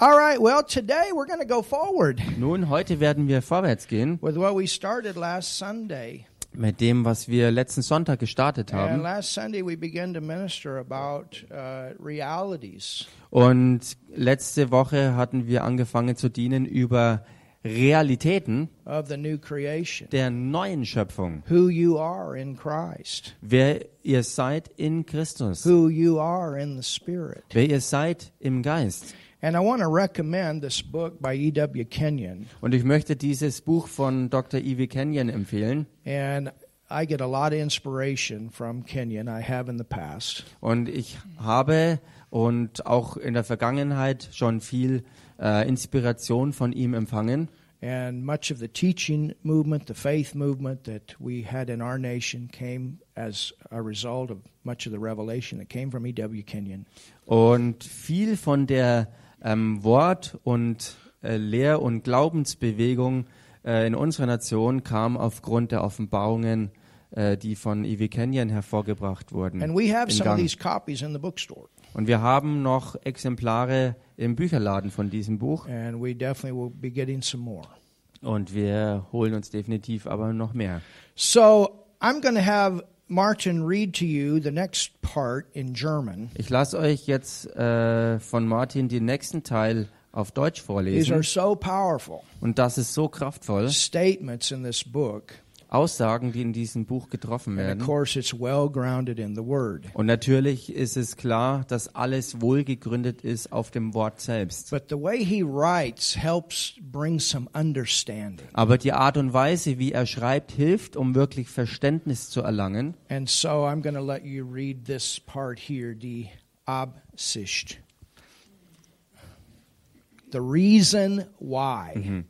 All right, well, today we're going to go forward Nun, heute werden wir vorwärts gehen with what we started last Sunday. mit dem, was wir letzten Sonntag gestartet And haben. last Sunday we began to minister about uh, realities. Und letzte Woche hatten wir angefangen zu dienen über Realitäten of the new creation, der neuen Schöpfung. who you are in Christ, Wer ihr seid in Christus. who you are in the Spirit. Wer ihr seid im Geist. And I want to recommend this book by E.W. Kenyon. Und ich möchte dieses Buch von Dr. Ivy Kenyon empfehlen. And I get a lot of inspiration from Kenyon. I have in the past. Und ich habe und auch in der Vergangenheit schon viel äh, Inspiration von ihm empfangen. And much of the teaching movement, the faith movement that we had in our nation came as a result of much of the revelation that came from E.W. Kenyon. Und viel von der ähm, Wort- und äh, Lehr- und Glaubensbewegung äh, in unserer Nation kam aufgrund der Offenbarungen, äh, die von Ivy Kenyon hervorgebracht wurden. And we have in some of Gang. these copies in the bookstore. Und wir haben noch Exemplare im Bücherladen von diesem Buch. And we definitely will be getting some more. Und wir holen uns definitiv aber noch mehr. So I'm going to have Martin read to you the next part in German. Ich lasse euch jetzt äh, von Martin den nächsten Teil auf Deutsch vorlesen. These are so powerful Und das ist so kraftvoll. statements in this book. Aussagen, die in diesem Buch getroffen werden. Und natürlich ist es klar, dass alles wohlgegründet ist auf dem Wort selbst. Aber die Art und Weise, wie er schreibt, hilft, um wirklich Verständnis zu erlangen. And so I'm going to let you read this part here, die Absicht. The reason why.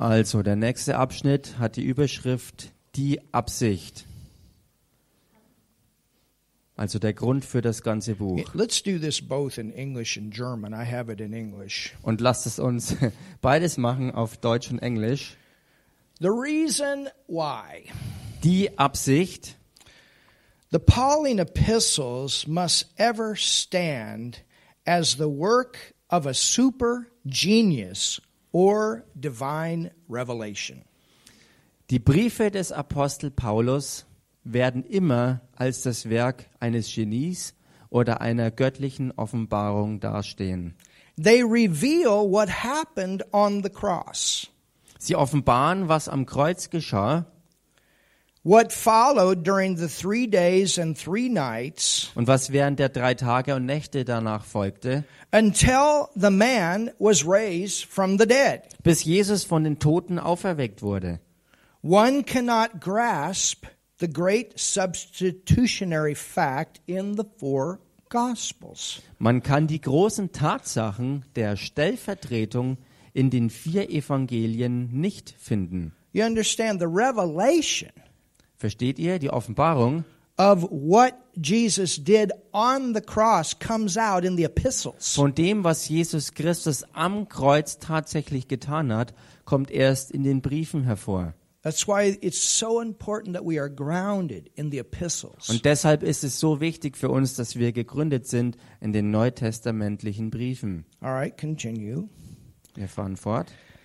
Also, der nächste Abschnitt hat die Überschrift Die Absicht. Also der Grund für das ganze Buch. Let's do this both in English and German. I have it in English. Und lasst es uns beides machen auf Deutsch und Englisch. The reason why. Die Absicht. The Pauline epistles must ever stand as the work of a super genius or divine revelation. Die Briefe des Apostel Paulus werden immer als das Werk eines Genies oder einer göttlichen Offenbarung dastehen. They reveal what happened on the cross, Sie offenbaren, was am Kreuz geschah what followed during the three days and three nights und was während der drei Tage und Nächte danach folgte, until the man was raised from the dead. bis Jesus von den Toten auferweckt wurde. One cannot grasp the great substitutionary fact in the four Gospels. Man kann die großen Tatsachen der Stellvertretung in den vier Evangelien nicht finden. You understand the revelation Versteht ihr? Die Offenbarung of what Jesus did on the cross comes out in the epistles. von dem, was Jesus Christus am Kreuz tatsächlich getan hat, kommt erst in den Briefen hervor. That's why it's so important that we are grounded in the epistles. Und deshalb ist es so wichtig für uns, dass wir gegründet sind in den neutestamentlichen Briefen. All right, continue. Wir fahren fort. One cannot grasp the great substitutionary fact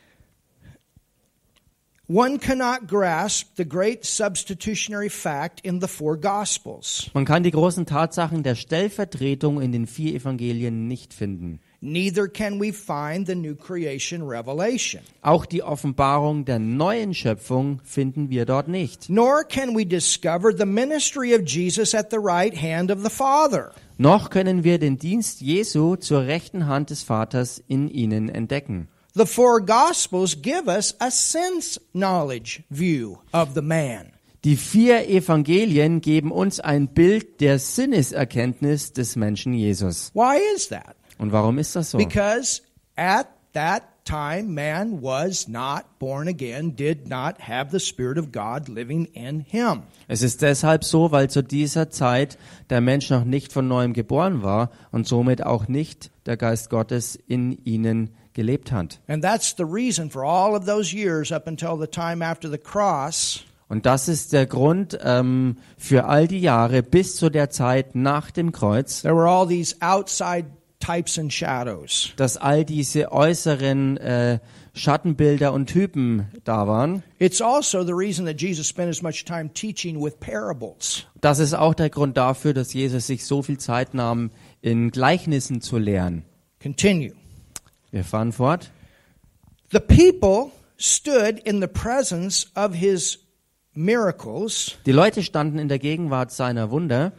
in the four Gospels. Man kann die großen Tatsachen der Stellvertretung in den vier Evangelien nicht finden. Neither can we find the new creation revelation. Auch die Offenbarung der neuen Schöpfung finden wir dort nicht. Nor can we discover the ministry of Jesus at the right hand of the Father. Noch können wir den Dienst Jesu zur rechten Hand des Vaters in ihnen entdecken. The four Gospels give us a sense knowledge view of the man. Die vier Evangelien geben uns ein Bild der Sinneserkenntnis des Menschen Jesus. Why is that? Und warum ist das so? Because at that time, man was not born again, did not have the Spirit of God living in him. Es ist deshalb so, weil zu dieser Zeit der Mensch noch nicht von neuem geboren war und somit auch nicht der Geist Gottes in ihnen gelebt hat. And that's the reason for all of those years up until the time after the cross. Und das ist der Grund ähm, für all die Jahre bis zu der Zeit nach dem Kreuz. There were all these outside types and shadows. dass all diese äußeren äh, Schattenbilder und Typen da waren. It's also the reason that Jesus spent as much time teaching with parables. Das ist auch der Grund dafür, dass Jesus sich so viel Zeit nahm, in Gleichnissen zu lehren. Continue. Wir fahren fort. The people stood in the presence of his miracles, Die Leute standen in der Gegenwart seiner Wunder,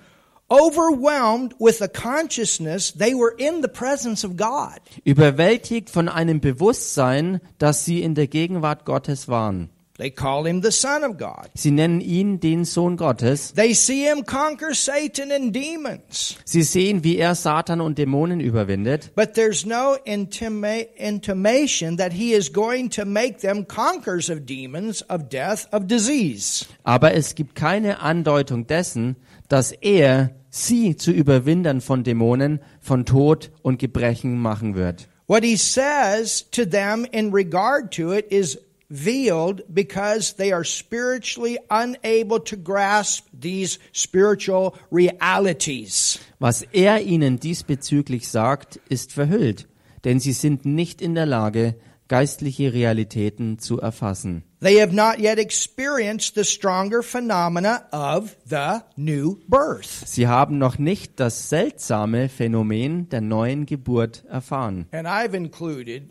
overwhelmed with the consciousness they were in the presence of God. überwältigt von einem Bewusstsein, dass sie in der Gegenwart Gottes waren. They call him the Son of God. Sie nennen ihn den Sohn Gottes. They see him conquer Satan and demons. Sie sehen, wie er Satan und Dämonen überwindet. But there's no intima- intimation that he is going to make them conquerors of demons, of death, of disease. Aber es gibt keine Andeutung dessen, dass er sie zu Überwindern von Dämonen, von Tod und Gebrechen machen wird. What he says to them in regard to it is veiled because they are spiritually unable to grasp these spiritual realities. Was er ihnen diesbezüglich sagt, ist verhüllt, denn sie sind nicht in der Lage, geistliche Realitäten zu erfassen. They have not yet experienced the stronger phenomena of the new birth. Sie haben noch nicht das seltsame Phänomen der neuen Geburt erfahren. And I've included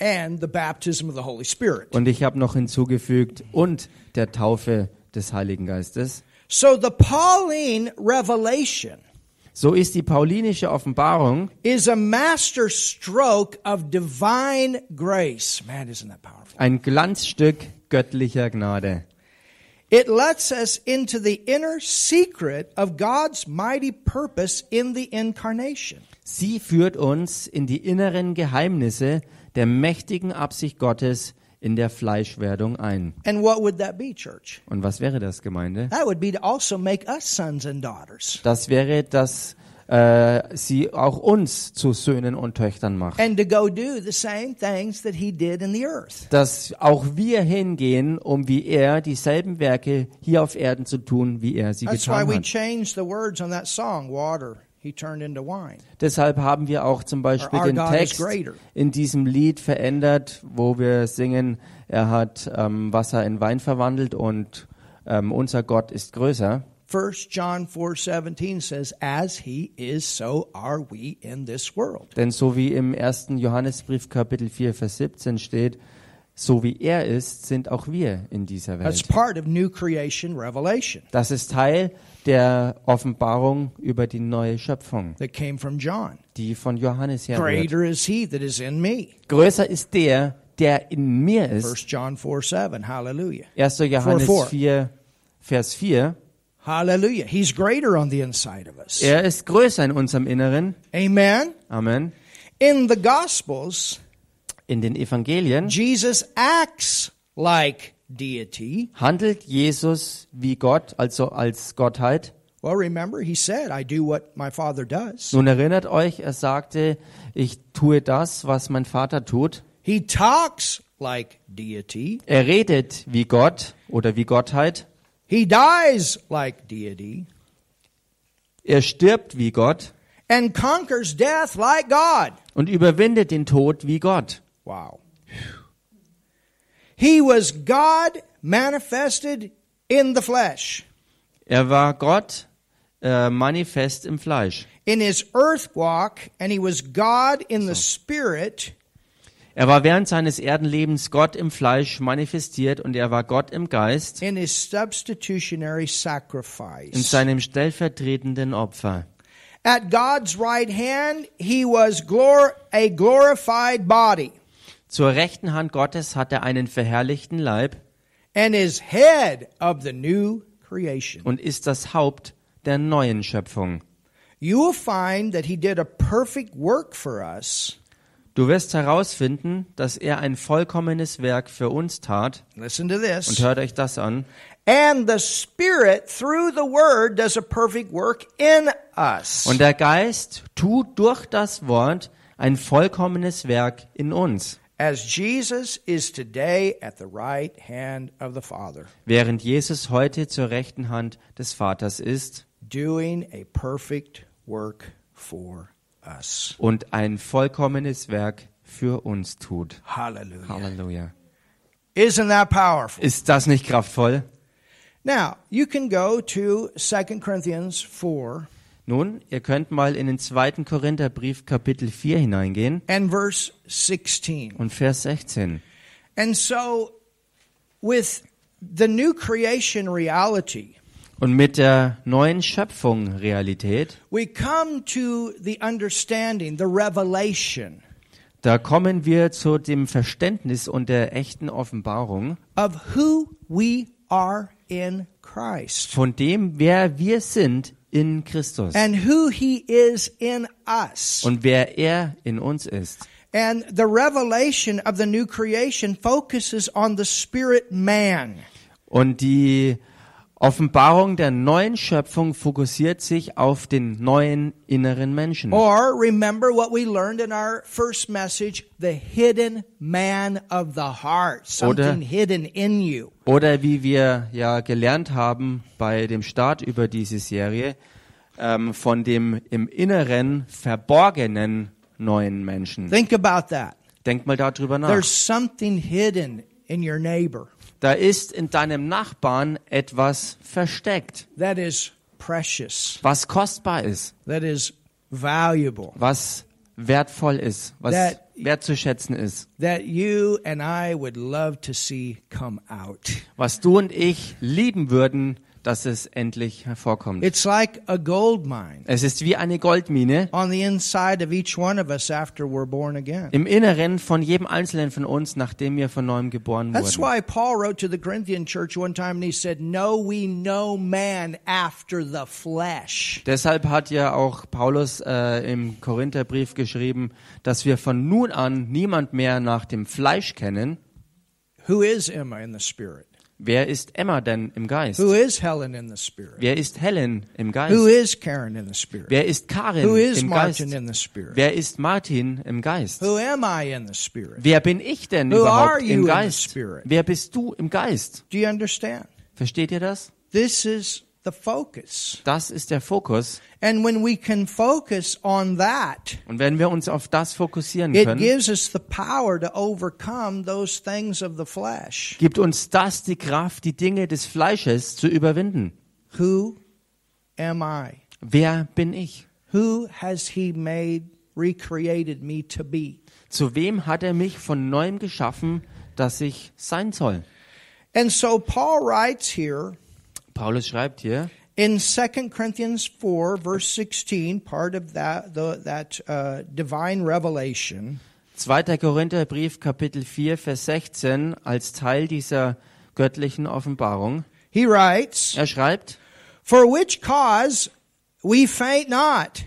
and the baptism of the Holy Spirit. Und ich habe noch hinzugefügt, und der Taufe des Heiligen Geistes. So the Pauline revelation So ist die paulinische Offenbarung is a master stroke of divine grace. Man, isn't that powerful? ein Glanzstück göttlicher Gnade. It lets us into the inner secret of God's mighty purpose in the incarnation. Sie führt uns in die inneren Geheimnisse der mächtigen Absicht Gottes in der Fleischwerdung ein. And what would that be, church? Und was wäre das, Gemeinde? That would be to also make us sons and daughters. Das wäre, dass äh, sie auch uns zu Söhnen und Töchtern macht. And to go do the same things that he did in the earth. Dass auch wir hingehen, um wie er dieselben Werke hier auf Erden zu tun, wie er sie That's why getan we hat. changed the words on that song, water, he turned into wine. Deshalb haben wir auch zum Beispiel den Text in diesem Lied verändert, wo wir singen, er hat ähm, Wasser in Wein verwandelt und ähm, unser Gott ist größer. 1 John 4:17 says as he is so are we in this world. Denn so wie im ersten Johannesbrief Kapitel 4 Vers 17 steht, so wie er ist, sind auch wir in dieser That's Welt. part of new creation revelation Das ist Teil der Offenbarung über die neue Schöpfung, that came from John. die von Johannes herrührt. Greater is he that is in me. Größer ist der, der in mir 1 ist. John 4:7. Hallelujah. 1. Johannes Four, four. 4 Vers 4. Hallelujah. He's greater on the inside of us. Er ist größer in unserem Inneren. Amen. Amen. In the gospels, In den Evangelien Jesus acts like deity. handelt Jesus wie Gott, also als Gottheit. Well, remember, he said, I do what my Father does. Nun erinnert euch, er sagte, ich tue das, was mein Vater tut. He talks like deity. Er redet wie Gott oder wie Gottheit. He dies like deity. Er stirbt wie Gott And conquers death like God. und überwindet den Tod wie Gott. Wow. He was God manifested in the flesh. Er war Gott äh, manifest im Fleisch. In his earth walk, and he was God in the spirit. Er war während seines Erdenlebens Gott im Fleisch manifestiert und er war Gott im Geist in his substitutionary in sacrifice. seinem stellvertretenden Opfer. At God's right hand, he was glor- a glorified body Zur rechten Hand Gottes hat er einen verherrlichten Leib and is head of the new creation. und ist das Haupt der neuen Schöpfung. You will find that he did a perfect work for us. Du wirst herausfinden, dass er ein vollkommenes Werk für uns tat. Listen to Und this. hört euch das an. And the Spirit, through the Word, does a perfect work in us. Und der Geist tut durch das Wort ein vollkommenes Werk in uns, As Jesus is today at the right hand of the Father, während Jesus heute zur rechten Hand des Vaters ist, doing a perfect work for us. und ein vollkommenes Werk für uns tut. Hallelujah. Halleluja. Isn't that powerful? Ist das nicht kraftvoll? Now, you can go to 2 Corinthians 4 Nun, ihr könnt mal in den zweiten Korintherbrief Kapitel 4 hineingehen and verse 16. und Vers 16. And so, with the new creation reality, Und mit der neuen Schöpfung Realität, we come to the understanding, the revelation da kommen wir zu dem Verständnis und der echten Offenbarung of who we are in Christ von dem, wer wir sind in Christus and who He is in us. und wer er in uns ist. And the revelation of the new creation focuses on the spirit man. Und die Offenbarung der neuen Schöpfung fokussiert sich auf den neuen inneren Menschen. Or remember what we learned in our first message, the hidden man of the heart, something hidden in you. Oder wie wir ja gelernt haben bei dem Start über diese Serie, ähm, von dem im Inneren verborgenen neuen Menschen. Think about that. Denk mal darüber nach. There's something hidden in your neighbor Da ist in deinem Nachbarn etwas versteckt, that is precious, was kostbar ist, that is valuable, was wertvoll ist, was That- wertzuschätzen ist, that you and I would love to see come out. was du und ich lieben würden, dass es endlich hervorkommt. It's like a gold mine Es ist wie eine Goldmine on the inside of each one of us after we're born again. im Inneren von jedem Einzelnen von uns, nachdem wir von neuem geboren That's wurden. why Paul wrote to the Corinthian church one time and he said, No, we know man after the flesh. Deshalb hat ja auch Paulus äh, im Korintherbrief geschrieben, dass wir von nun an niemand mehr nach dem Fleisch kennen. Who is Emma in the spirit? Wer ist Emma denn im Geist? Who is Helen in the spirit? Wer ist Helen im Who Geist? is Karen in the spirit? Wer ist Karin Who is im Geist? Martin in the spirit? Wer ist Martin im Geist? Who am I in the spirit? Wer bin ich denn Who are überhaupt you in im the Geist? spirit? Wer bist du im Geist? Do you understand? Versteht ihr das? This is the focus. Das ist der Fokus. And when we can focus on that, Und wenn wir uns auf das fokussieren it können, gives us the power to overcome those things of the flesh. gibt uns das die Kraft, die Dinge des Fleisches zu überwinden. Who am I? Wer bin ich? Who has he made, recreated me to be? Zu wem hat er mich von neuem geschaffen, dass ich sein soll? And so Paul writes here Paulus schreibt hier in 2 Corinthians 4, verse 16, part of that, the, that uh, divine revelation. 2. Korintherbrief Kapitel 4 Vers 16 als Teil dieser göttlichen Offenbarung. He writes, Er schreibt: For which cause we faint not.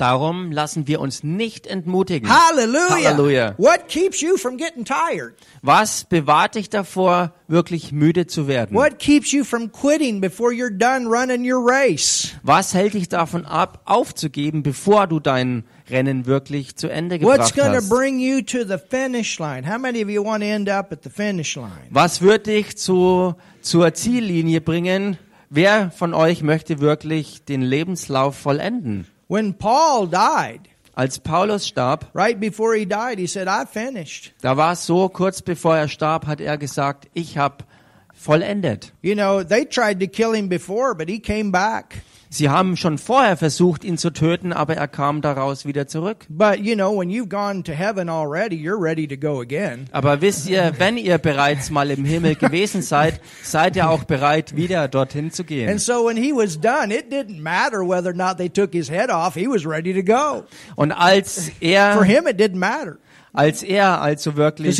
Darum lassen wir uns nicht entmutigen. Hallelujah. Halleluja. What keeps you from getting tired? Was bewahrt dich davor, wirklich müde zu werden? What keeps you from quitting before you're done running your race? Was hält dich davon ab, aufzugeben, bevor du dein Rennen wirklich zu Ende gebracht What's hast? bring you to the finish line? How many of you want to end up at the finish line? Was wird dich zu, zur Ziellinie bringen? Wer von euch möchte wirklich den Lebenslauf vollenden? When Paul died, Als Paulus starb, right before he died, he said, I finished. da war es so, kurz bevor er starb, hat er gesagt, ich habe vollendet. You know, they tried to kill him before, but he came back. Sie haben schon vorher versucht, ihn zu töten, aber er kam daraus wieder zurück. But, you know, when you've gone to heaven already, you're ready to go again. Aber wisst ihr, wenn ihr bereits mal im Himmel gewesen seid, seid ihr auch bereit, wieder dorthin zu gehen. And so when he was done, it didn't matter whether or not they took his head off. He was ready to go. Und als For er, him, it didn't matter als er also wirklich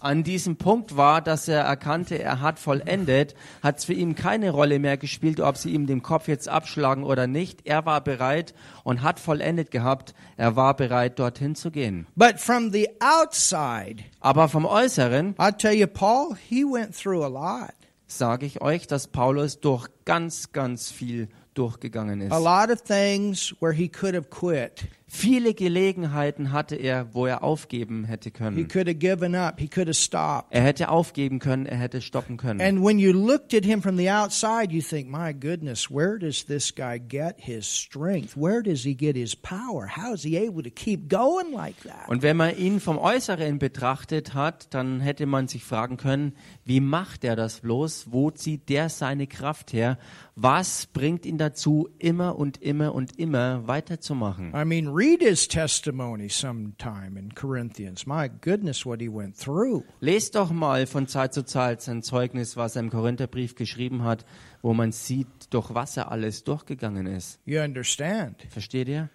an diesem Punkt war, dass er erkannte, er hat vollendet, hat es für ihn keine Rolle mehr gespielt, ob sie ihm den Kopf jetzt abschlagen oder nicht. Er war bereit und hat vollendet gehabt. Er war bereit, dorthin zu gehen. But from the outside, Aber vom Äußeren I'll tell you, Paul, he went through a lot. sage ich euch, dass Paulus durch ganz, ganz viel durchgegangen A ist. lot of things where he could have quit. Viele Gelegenheiten hatte er, wo er aufgeben hätte He können. could have given up. He could have stopped. Er hätte aufgeben können, er hätte stoppen können. And when you looked at him from the outside, you think, my goodness, where does this guy get his strength? Where does he get his power? How is he able to keep going like that? Und wenn man ihn vom Äußeren betrachtet hat, dann hätte man sich fragen können, wie macht er das bloß? Wo zieht der seine Kraft her? Was bringt ihn dazu, immer und immer und immer weiterzumachen? I mean, read his testimony sometime in Corinthians. My goodness, what he went through. Lest doch mal von Zeit zu Zeit sein Zeugnis, was er im Korintherbrief geschrieben hat, wo man sieht, durch was er alles durchgegangen ist. You understand? Versteht ihr?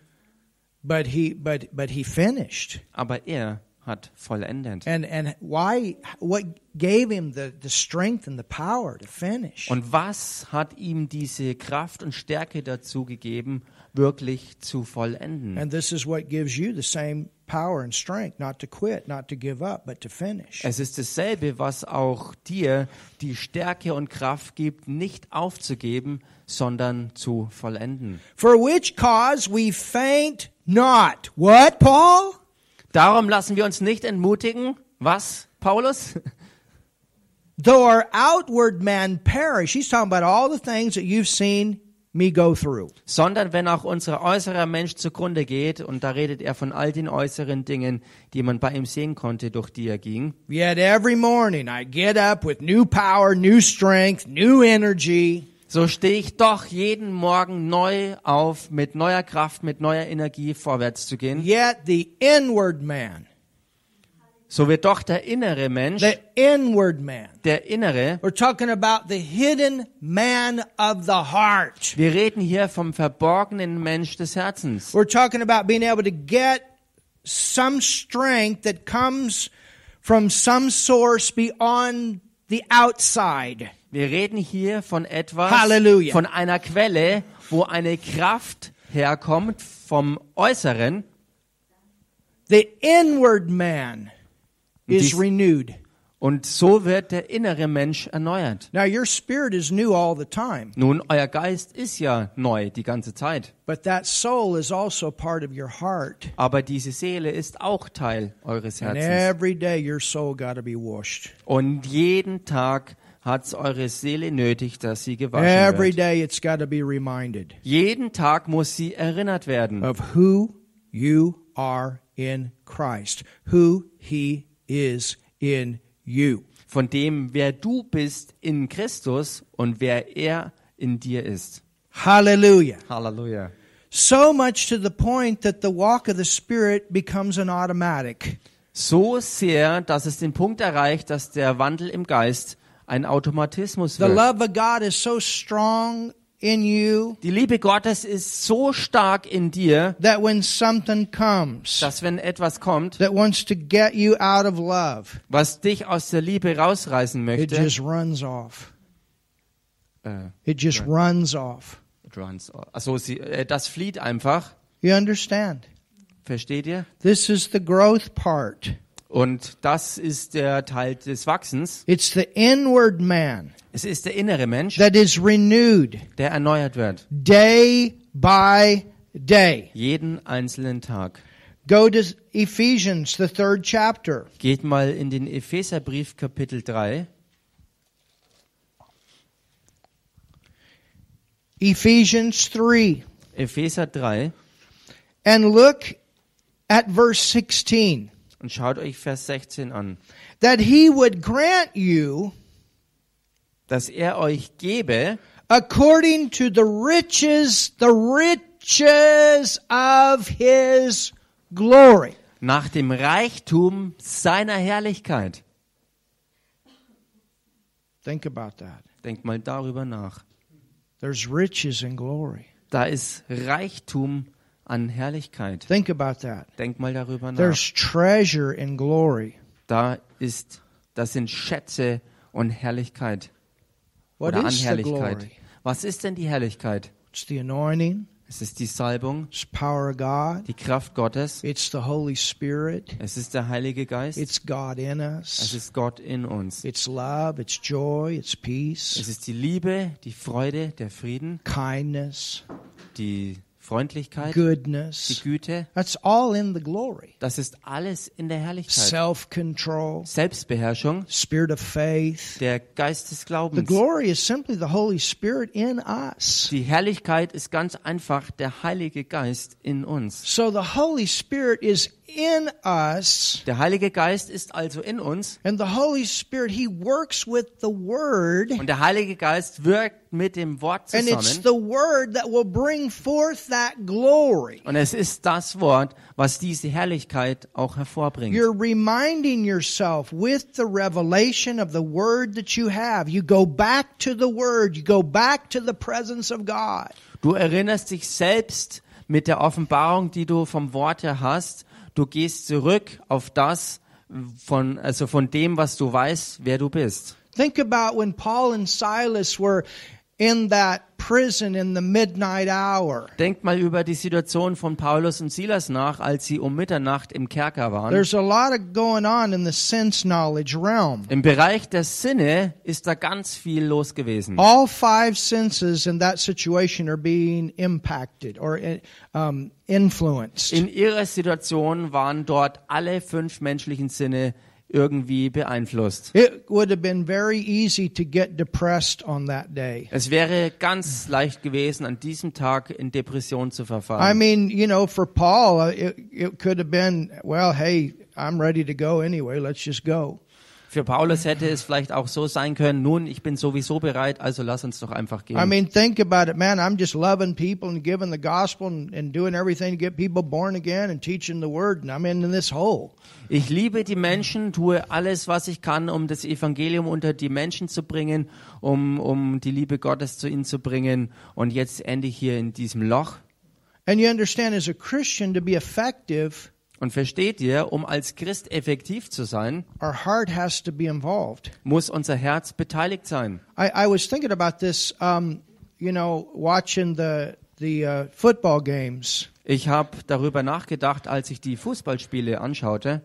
But he, but, but he finished. Aber er hat vollendet. And, and why, what gave him the, the strength and the power to finish? Und was hat ihm diese Kraft und Stärke dazu gegeben, wirklich zu vollenden? And this is what gives you the same power and strength not to quit, not to give up, but to finish. Es ist dasselbe, was auch dir die Stärke und Kraft gibt, nicht aufzugeben, sondern zu vollenden. For which cause we faint not. What, Paul? Darum lassen wir uns nicht entmutigen. Was, Paulus? Though our outward man perish. He's talking about all the things that you've seen me go through. Sondern wenn auch unser äußerer Mensch zugrunde geht, und da redet er von all den äußeren Dingen, die man bei ihm sehen konnte, durch die er ging, Yet every morning I get up with new power, new strength, new energy. so stehe ich doch jeden Morgen neu auf, mit neuer Kraft, mit neuer Energie vorwärts zu gehen. Yet the inward man, So wird doch der innere Mensch, the inward man, der innere, we're talking about the hidden man of the heart. wir reden hier vom verborgenen Mensch des Herzens. We're talking about being able to get some strength that comes from some source beyond the outside. Wir reden hier von etwas, Halleluja. von einer Quelle, wo eine Kraft herkommt vom Äußeren. The inward man is renewed. Und so wird der innere Mensch erneuert. Now, your spirit is new all the time, Nun, euer Geist ist ja neu die ganze Zeit. but that soul is also part of your heart. Aber diese Seele ist auch Teil eures And Herzens. every day your soul got to be washed. Und jeden Tag hat eure Seele nötig, dass sie gewaschen Every day it's got to be reminded Jeden Tag muss sie erinnert werden. of who you are in Christ, who He is in you. Von dem, wer du bist in Christus und wer er in dir ist. Hallelujah. Halleluja. So much to the point that the walk of the Spirit becomes an automatic. So sehr, dass es den Punkt erreicht, dass der Wandel im Geist ein Automatismus The wird. love of God is so strong in you Die Liebe Gottes ist so stark in dir, that when something comes dass wenn etwas kommt, that wants to get you out of love, was dich aus der Liebe rausreißen it möchte, just runs off. äh, It just runs off. runs- also sie, äh, das flieht einfach. You understand? Versteht ihr? This is the growth part. Und das ist der Teil des Wachsens. It's the inward man Es ist der innere Mensch, that is renewed der erneuert wird. day by day. Jeden einzelnen Tag. Go to Ephesians, the third chapter. Geht mal in den Epheserbrief Kapitel 3. Ephesians 3. Epheser 3. And look at verse 16. Und schaut euch Vers 16 an. That he would grant you Dass er euch gebe, according to the riches, the riches of his glory. nach dem Reichtum seiner Herrlichkeit. Think about that. Denkt mal darüber nach. There's riches in glory. Da ist Reichtum an Herrlichkeit. Think about that. Denkt mal darüber nach. There's treasure in glory. Da ist, das sind Schätze und Herrlichkeit What oder an is the Herrlichkeit. Was ist denn die Herrlichkeit? It's the anointing, Es ist die Salbung, it's power of God, die Kraft Gottes. it's the Holy Spirit, Es ist der Heilige Geist. it's God in Es us, ist Gott in uns. it's love, it's joy, it's peace, Es ist die Liebe, die Freude, der Frieden, kindness, die Freundlichkeit, die goodness. Güte. That's all in the glory. Das ist alles in der Herrlichkeit. Self control, Selbstbeherrschung, spirit of faith. der Geist des The Glaubens. glory is simply the Holy Spirit in us. Die Herrlichkeit ist ganz einfach der Heilige Geist in uns. So the Holy Spirit is in us, Der Heilige Geist ist also in uns and the Holy Spirit, He works with the Word, und der Heilige Geist wirkt mit dem Wort and it's zusammen. the Word that will bring forth that glory. Und es ist das Wort, was diese Herrlichkeit auch hervorbringt. You're reminding yourself with the revelation of the Word that you have. You go back to the Word, you go back to the presence of God. Du erinnerst dich selbst mit der Offenbarung, die du vom Wort her hast. Du gehst zurück auf das von, also von dem, was du weißt, wer du bist. Think about when Paul and Silas were in that prison in the midnight hour. Denk mal über die Situation von Paulus und Silas nach, als sie um Mitternacht im Kerker waren. There's a lot of going on in the sense knowledge realm. Im Bereich der Sinne ist da ganz viel los gewesen. All five senses in that situation are being impacted or um, influenced. In ihrer Situation waren dort alle fünf menschlichen Sinne irgendwie beeinflusst. Es wäre ganz leicht gewesen, an diesem Tag in Depression zu I verfallen. mean, you know, for Paul, uh, it, it could have been, well, hey, I'm ready to go anyway. Let's just go. Für Paulus hätte es vielleicht auch so sein können, nun, ich bin sowieso bereit, also lass uns doch einfach I gehen. mean, think about it, man. I'm just loving people and giving the gospel and, and doing everything to get people born again and teaching the word, and I'm in this hole. Ich liebe die Menschen, tue alles, was ich kann, um das Evangelium unter die Menschen zu bringen, um, um die Liebe Gottes zu ihnen zu bringen. Und jetzt ende ich hier in diesem Loch. And you understand, as a Christian, to be effective, Und versteht ihr, um als Christ effektiv zu sein, our heart has to be involved. muss unser Herz beteiligt sein. I, I was thinking about this, um, you know, watching the the uh, football games. Ich habe darüber nachgedacht, als ich die Fußballspiele anschaute.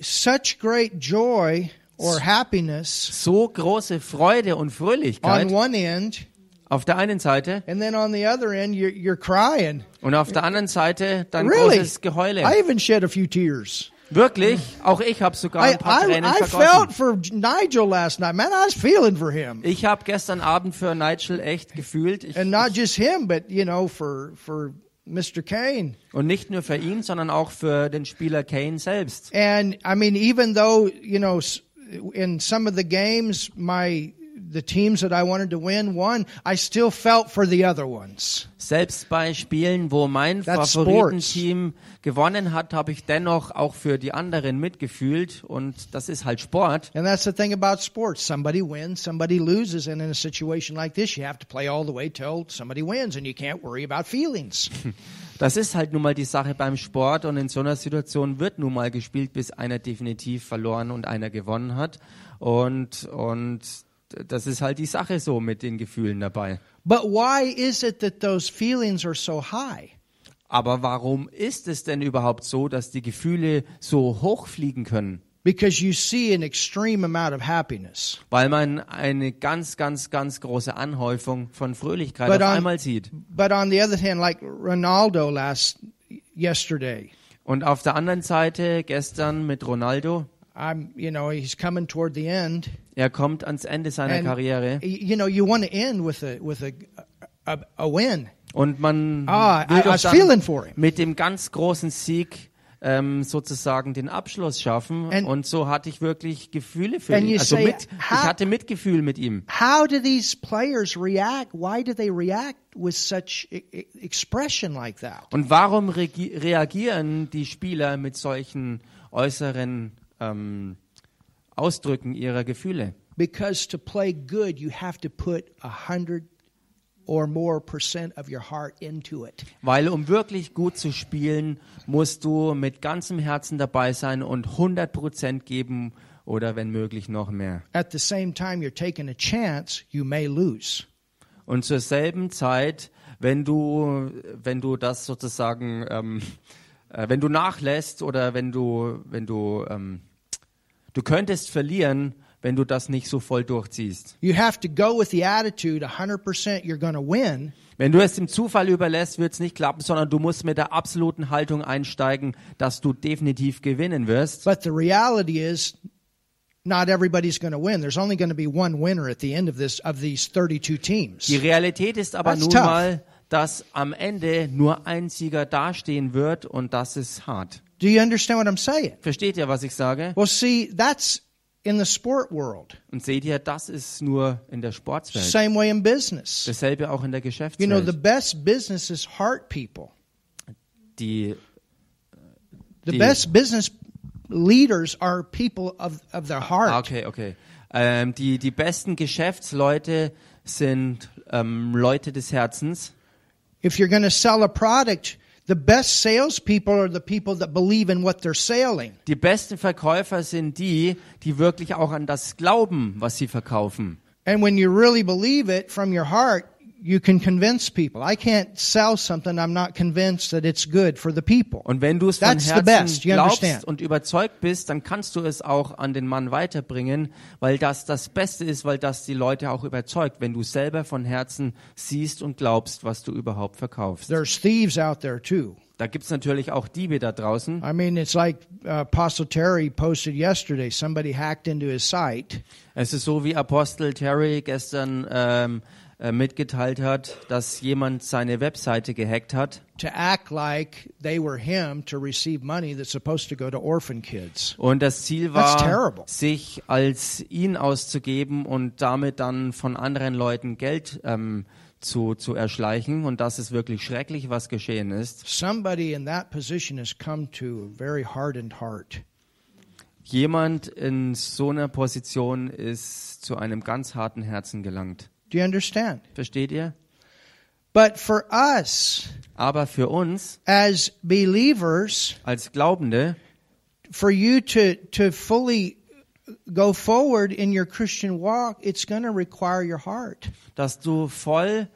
Such great joy or happiness So große Freude und on Fröhlichkeit one end, auf der einen Seite and then on the other end, you're, you're crying. und auf der anderen Seite dann Really? großes Geheule. I even shed a few tears. Wirklich, auch ich habe sogar I, ein paar I, Tränen I felt for Nigel last night. Man, I was feeling for him. Ich habe gestern Abend für Nigel echt gefühlt. Ich, And not just him, but, you know, for, for Mr. Kane. und nicht nur für ihn, sondern auch für den Spieler Kane selbst. And I mean, even though, you know, in some of the games, my, the teams that I wanted to win won, I still felt for the other ones. Selbst bei Spielen, wo mein That's Favoritenteam gewonnen hat, habe ich dennoch auch für die anderen mitgefühlt. Und das ist halt Sport. And that's the thing about sports. Somebody wins, somebody loses. And in a situation like this, you have to play all the way till somebody wins and you can't worry about feelings. Das ist halt nun mal die Sache beim Sport. Und in so einer Situation wird nun mal gespielt, bis einer definitiv verloren und einer gewonnen hat. Und, und das ist halt die Sache so mit den Gefühlen dabei. But why is it that those feelings are so high? Aber warum ist es denn überhaupt so, dass die Gefühle so hochfliegen können? Because you see an extreme amount of happiness. Weil man eine ganz, ganz, ganz große Anhäufung von Fröhlichkeit But auf on- einmal sieht. But on the other hand, like Ronaldo last yesterday, Und auf der anderen Seite gestern mit Ronaldo, I'm, you know, he's coming toward the end. Er kommt ans Ende seiner And, Karriere you know, you want to end with a with a a, a win. und man Ah, I, will I doch was dann feeling for him. mit dem ganz großen Sieg ähm, sozusagen den Abschluss schaffen. And- und so hatte ich wirklich Gefühle für ihn. Also say, mit, ich how- hatte Mitgefühl mit ihm. How do these players react? Why do they react with such e- e- expression like that? Und warum reagieren die Spieler mit solchen äußeren ähm, Ausdrücken ihrer Gefühle? Because to play good, you have to put a hundred or more percent of your heart into it. Weil um wirklich gut zu spielen, musst du mit ganzem Herzen dabei sein und 100% geben oder wenn möglich noch mehr. At the same time, you're taking a chance you may lose. Und zur selben Zeit, wenn du, wenn du das sozusagen, ähm, äh, wenn du nachlässt oder wenn du, wenn du, ähm, du könntest verlieren, wenn du das nicht so voll durchziehst. You have to go with the attitude 100% you're going to win. Wenn du es dem Zufall überlässt, wird es nicht klappen, sondern du musst mit der absoluten Haltung einsteigen, dass du definitiv gewinnen wirst. But the reality is not everybody's going to win. There's only going to be one winner at the end of this of these 32 teams. Die Realität ist aber That's nun tough. mal, dass am Ende nur ein Sieger dastehen wird und das ist hart. Do you understand what I'm saying? Versteht ihr, was ich sage? Well, see, that's in the sport world. Und seht ihr, das ist nur in der Sportswelt. Same way in business. Dasselbe auch in der You know, the best business is heart people. Die, The Die- best business leaders are people of, of their ah, heart. okay, okay. Ähm, die, die besten Geschäftsleute sind ähm, Leute des Herzens. If you're going to sell a product, the best salespeople are the people that believe in what they're selling. Die besten Verkäufer sind die, die wirklich auch an das glauben, was sie verkaufen. And when you really believe it from your heart, you can convince people. I can't sell something I'm not convinced that it's good for the people. Und wenn du es von That's Herzen best, glaubst und überzeugt bist, dann kannst du es auch an den Mann weiterbringen, weil das das Beste ist, weil das die Leute auch überzeugt, wenn du selber von Herzen siehst und glaubst, was du überhaupt verkaufst. There's thieves out there too. Da gibt's natürlich auch Diebe da draußen. I mean, it's like uh, Apostle Terry posted yesterday. Somebody hacked into his site Es ist so, wie Apostel Terry gestern ähm, äh, mitgeteilt hat, dass jemand seine Webseite gehackt hat to act like they were him to receive money that's supposed to go to orphan kids. und das Ziel war, sich als ihn auszugeben und damit dann von anderen Leuten Geld ähm, zu, zu erschleichen. Und das ist wirklich schrecklich, was geschehen ist. Somebody in that position has come to a very hardened heart. Jemand in so einer Position ist zu einem ganz harten Herzen gelangt. Do you understand? Versteht ihr? But for us Aber für uns as believers, als Glaubende, for you to, to fully go forward in your Christian walk, it's going to require your heart. dass du voll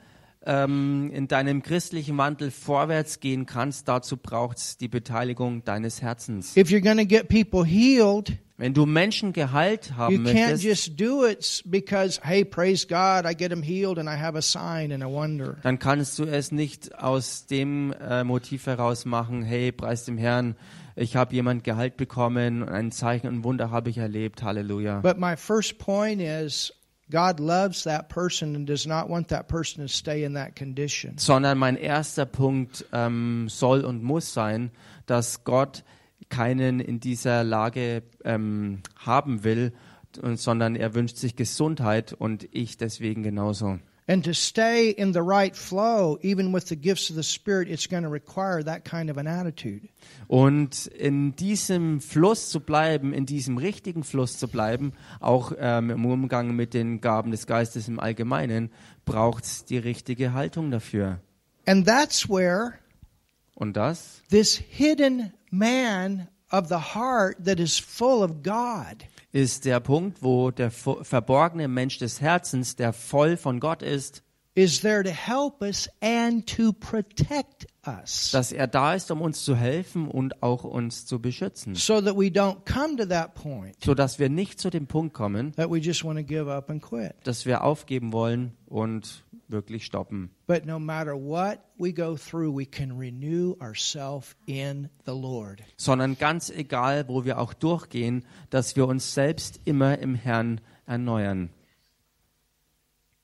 ähm, in deinem christlichen Wandel vorwärts gehen kannst, dazu braucht es die Beteiligung deines Herzens. If you're going to get people healed, Wenn du Menschen geheilt you haben can't möchtest, just do it s- because, hey, praise God, I get them healed and I have a sign and a wonder. dann kannst du es nicht aus dem äh, Motiv heraus machen, hey, preis dem Herrn, ich habe jemand geheilt bekommen, und ein Zeichen und Wunder habe ich erlebt, Halleluja. But my first point is God loves that person and does not want that person to stay in that condition. Sondern mein erster Punkt ähm, soll und muss sein, dass Gott keinen in dieser Lage ähm, haben will, sondern er wünscht sich Gesundheit und ich deswegen genauso. And to stay in the right flow, even with the gifts of the Spirit, it's going to require that kind of an attitude. Und in diesem Fluss zu bleiben, in diesem richtigen Fluss zu bleiben, auch ähm, im Umgang mit den Gaben des Geistes im Allgemeinen, braucht es die richtige Haltung dafür. And that's where Und das this hidden man of the heart that is full of God. Ist der Punkt, wo der verborgene Mensch des Herzens, der voll von Gott ist, is there to help us and to protect us. dass er da ist, um uns zu helfen und auch uns zu beschützen, so that we don't come to that point so dass wir nicht zu dem Punkt kommen, that we just want to give up and quit. dass wir aufgeben wollen und wirklich stoppen. But no matter what we go through, we can renew ourselves in the Lord. sondern ganz egal, wo wir auch durchgehen, dass wir uns selbst immer im Herrn erneuern.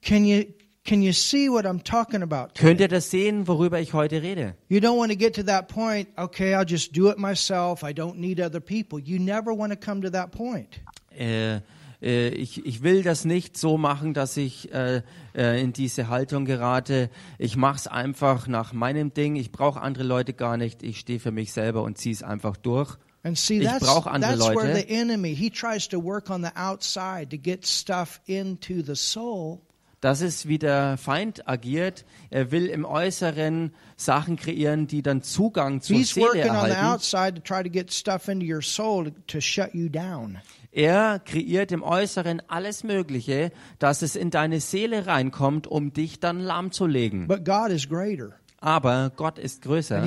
Can you can you see what I'm talking about? Könnt ihr das sehen, worüber ich heute rede? You don't want to get to that point, okay, I'll just do it myself. I don't need other people. You never want to come to that point. Äh, äh, ich, ich will das nicht so machen, dass ich äh, äh, in diese Haltung gerate. Ich mache es einfach nach meinem Ding. Ich brauche andere Leute gar nicht. Ich stehe für mich selber und ziehe es einfach durch. And see, Ich that's, brauche andere that's where Leute. the enemy, he tries to work on the outside to get stuff into the soul. Das ist, wie der Feind agiert. Er will im Äußeren Sachen kreieren, die dann Zugang zur He's Seele erhalten. Er kreiert im Äußeren alles Mögliche, dass es in deine Seele reinkommt, um dich dann lahmzulegen. But God is greater. Aber Gott ist größer.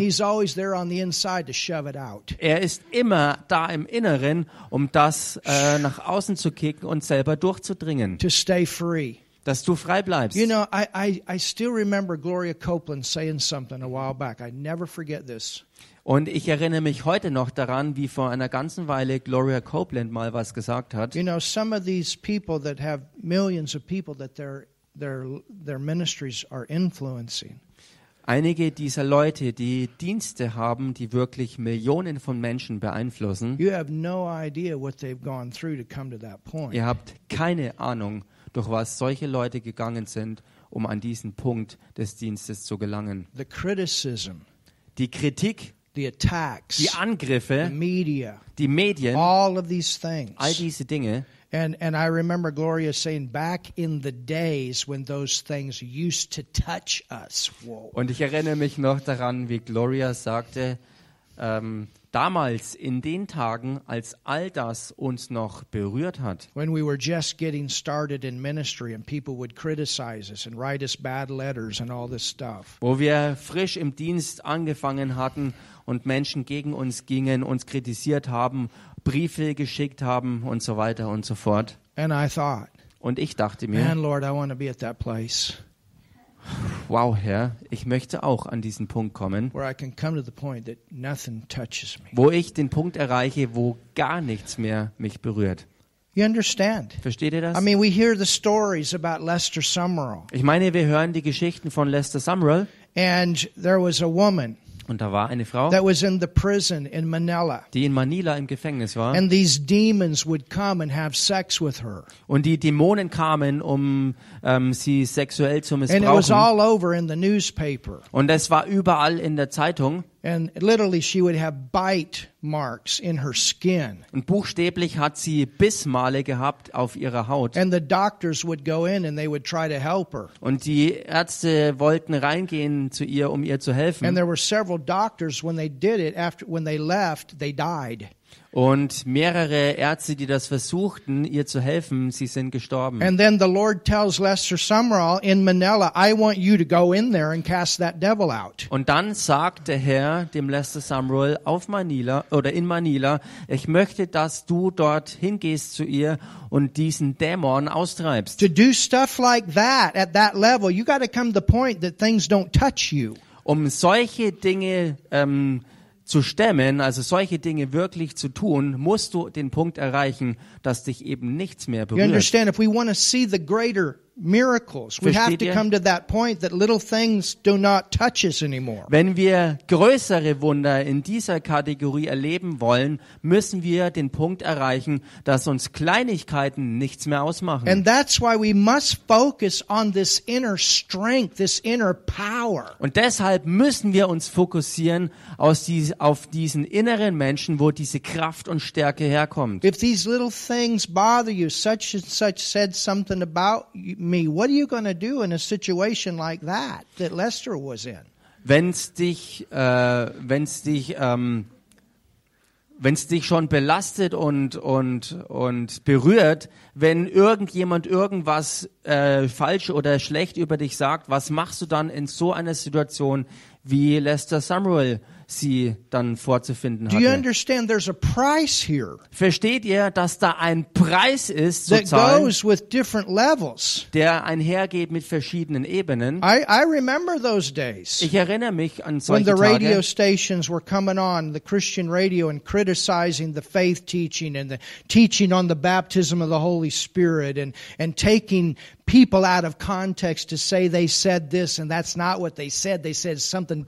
Er ist immer da im Inneren, um das äh, nach außen zu kicken und selber durchzudringen, to stay free. dass du frei bleibst. You know, I, I, I still remember Gloria Copeland saying something a while back. I never forget this. Und ich erinnere mich heute noch daran, wie vor einer ganzen Weile Gloria Copeland mal was gesagt hat. You know, some of these people that have millions of people that their their their ministries are influencing. Einige dieser Leute, die Dienste haben, die wirklich Millionen von Menschen beeinflussen, You have no idea what they've gone through to come to that point. ihr habt keine Ahnung, durch was solche Leute gegangen sind, um an diesen Punkt des Dienstes zu gelangen. Die Kritik, the attacks, die the Angriffe, media, die Medien, all of these things. all diese Dinge. And and I remember Gloria saying back in the days when those things used to touch us. Whoa. Und ich erinnere mich noch daran, wie Gloria sagte, ähm, damals in den Tagen, als all das uns noch berührt hat, When we were just getting started in ministry and people would criticize us and write us bad letters and all this stuff. wo wir frisch im Dienst angefangen hatten und Menschen gegen uns gingen, uns kritisiert haben, Briefe geschickt haben und so weiter und so fort. And I thought, Und ich dachte mir, Lord, I want to be at that place wow, Herr, ich möchte auch an diesen Punkt kommen, where I can come to the point that nothing touches me. wo ich den Punkt erreiche, wo gar nichts mehr mich berührt. You understand? Versteht ihr das? I mean, we hear the stories about Lester Summerall, Ich meine, wir hören die Geschichten von Lester Sumrall and there was a woman und da war eine Frau, that was in the prison in Manila. die in Manila im Gefängnis war And these demons would come and have sex with her. und die Dämonen kamen, um ähm, sie sexuell zu And it was missbrauchen. all over in the newspaper. Und es war überall in der Zeitung And literally, she would have bite marks in her skin. und buchstäblich hat sie Bissmale gehabt auf ihrer Haut. And the doctors would go in and they would try to help her. Und die Ärzte wollten reingehen zu ihr, um ihr zu And helfen. there were several doctors when they did it after when they left, they died. Und mehrere Ärzte, die das versuchten, ihr zu helfen, sie sind gestorben. And then the Lord tells Lester Summerall in Manila, I want you to go in there and cast that devil out. Und dann sagt der Herr dem Lester Sumrall auf Manila oder in Manila, ich möchte, dass du dort hingehst zu ihr und diesen Dämon austreibst. To do stuff like that at that level, you got to come to the point that things don't touch you. Um solche Dinge ähm, zu stemmen, also solche Dinge wirklich zu tun, musst du den Punkt erreichen, dass dich eben nichts mehr You berührt. understand? If we want to see the greater miracles, we have to come to that point that little things do not touch us anymore. Wenn wir größere Wunder in dieser Kategorie erleben wollen, müssen wir den Punkt erreichen, dass uns Kleinigkeiten nichts mehr ausmachen. And that's why we must focus on this inner strength, this inner power. Und deshalb müssen wir uns fokussieren dies, auf diesen inneren Menschen, wo diese Kraft und Stärke herkommt. If these little things bother you, such and such said something about you- me, what are you going to do in a situation like that that Lester was in? Wenn's dich, äh, wenn's dich, ähm, wenn's dich schon belastet und und und berührt, wenn irgendjemand irgendwas äh, falsch oder schlecht über dich sagt, was machst du dann in so einer Situation, wie Lester Sumrall sie dann vorzufinden hatte? Versteht ihr, dass da ein Preis ist that zahlen? der einhergeht mit verschiedenen Ebenen. Ich erinnere mich an solche the radio Tage, stations were coming on, the Christian radio, and criticizing the faith teaching and the teaching on the baptism of the Holy Spirit and, and taking people out of context to say they said this and that's not what they said. They said something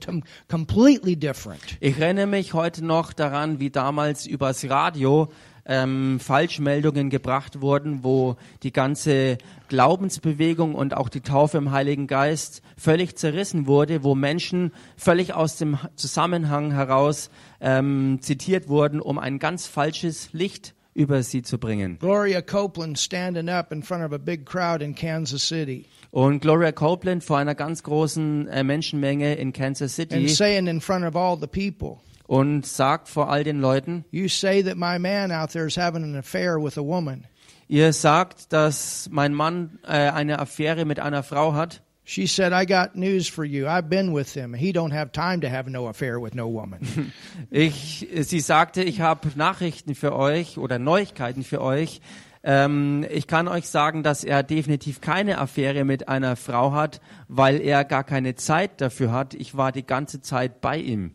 completely different. ich erinnere mich heute noch daran, wie damals übers Radio ähm, Falschmeldungen gebracht wurden, wo die ganze Glaubensbewegung und auch die Taufe im Heiligen Geist völlig zerrissen wurde, wo Menschen völlig aus dem Zusammenhang heraus ähm, zitiert wurden, um ein ganz falsches Licht über sie zu bringen. Gloria Copeland standing up in front of a big crowd in Kansas City Und Gloria Copeland vor einer ganz großen äh, Menschenmenge in Kansas and City saying in front of all the people, und sagt vor all den Leuten, You say that my man out there is having an affair with a woman. ihr sagt, dass mein Mann äh, eine Affäre mit einer Frau hat. She said, I got news for you. I've been with him. He don't have time to have no affair with no woman. Ich, sie sagte, ich habe Nachrichten für euch oder Neuigkeiten für euch. Ähm, ich kann euch sagen, dass er definitiv keine Affäre mit einer Frau hat, weil er gar keine Zeit dafür hat. Ich war die ganze Zeit bei ihm.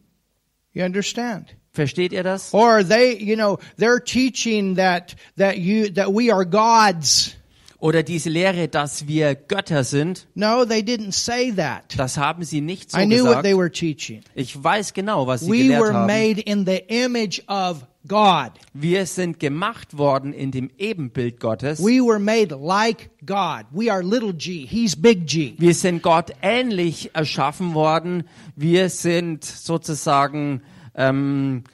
You understand? Versteht ihr das? Or they, you know, they're teaching that that you that we are gods. Oder diese Lehre, dass wir Götter sind, No, they didn't say that. das haben sie nicht so I knew what gesagt. they were teaching. Ich weiß genau, was sie We gelehrt were haben. made in the image of God. Wir sind gemacht worden in dem Ebenbild Gottes. We were made like God. We are little g. He's big G. Wir sind Gott ähnlich erschaffen worden. Wir sind sozusagen ähm,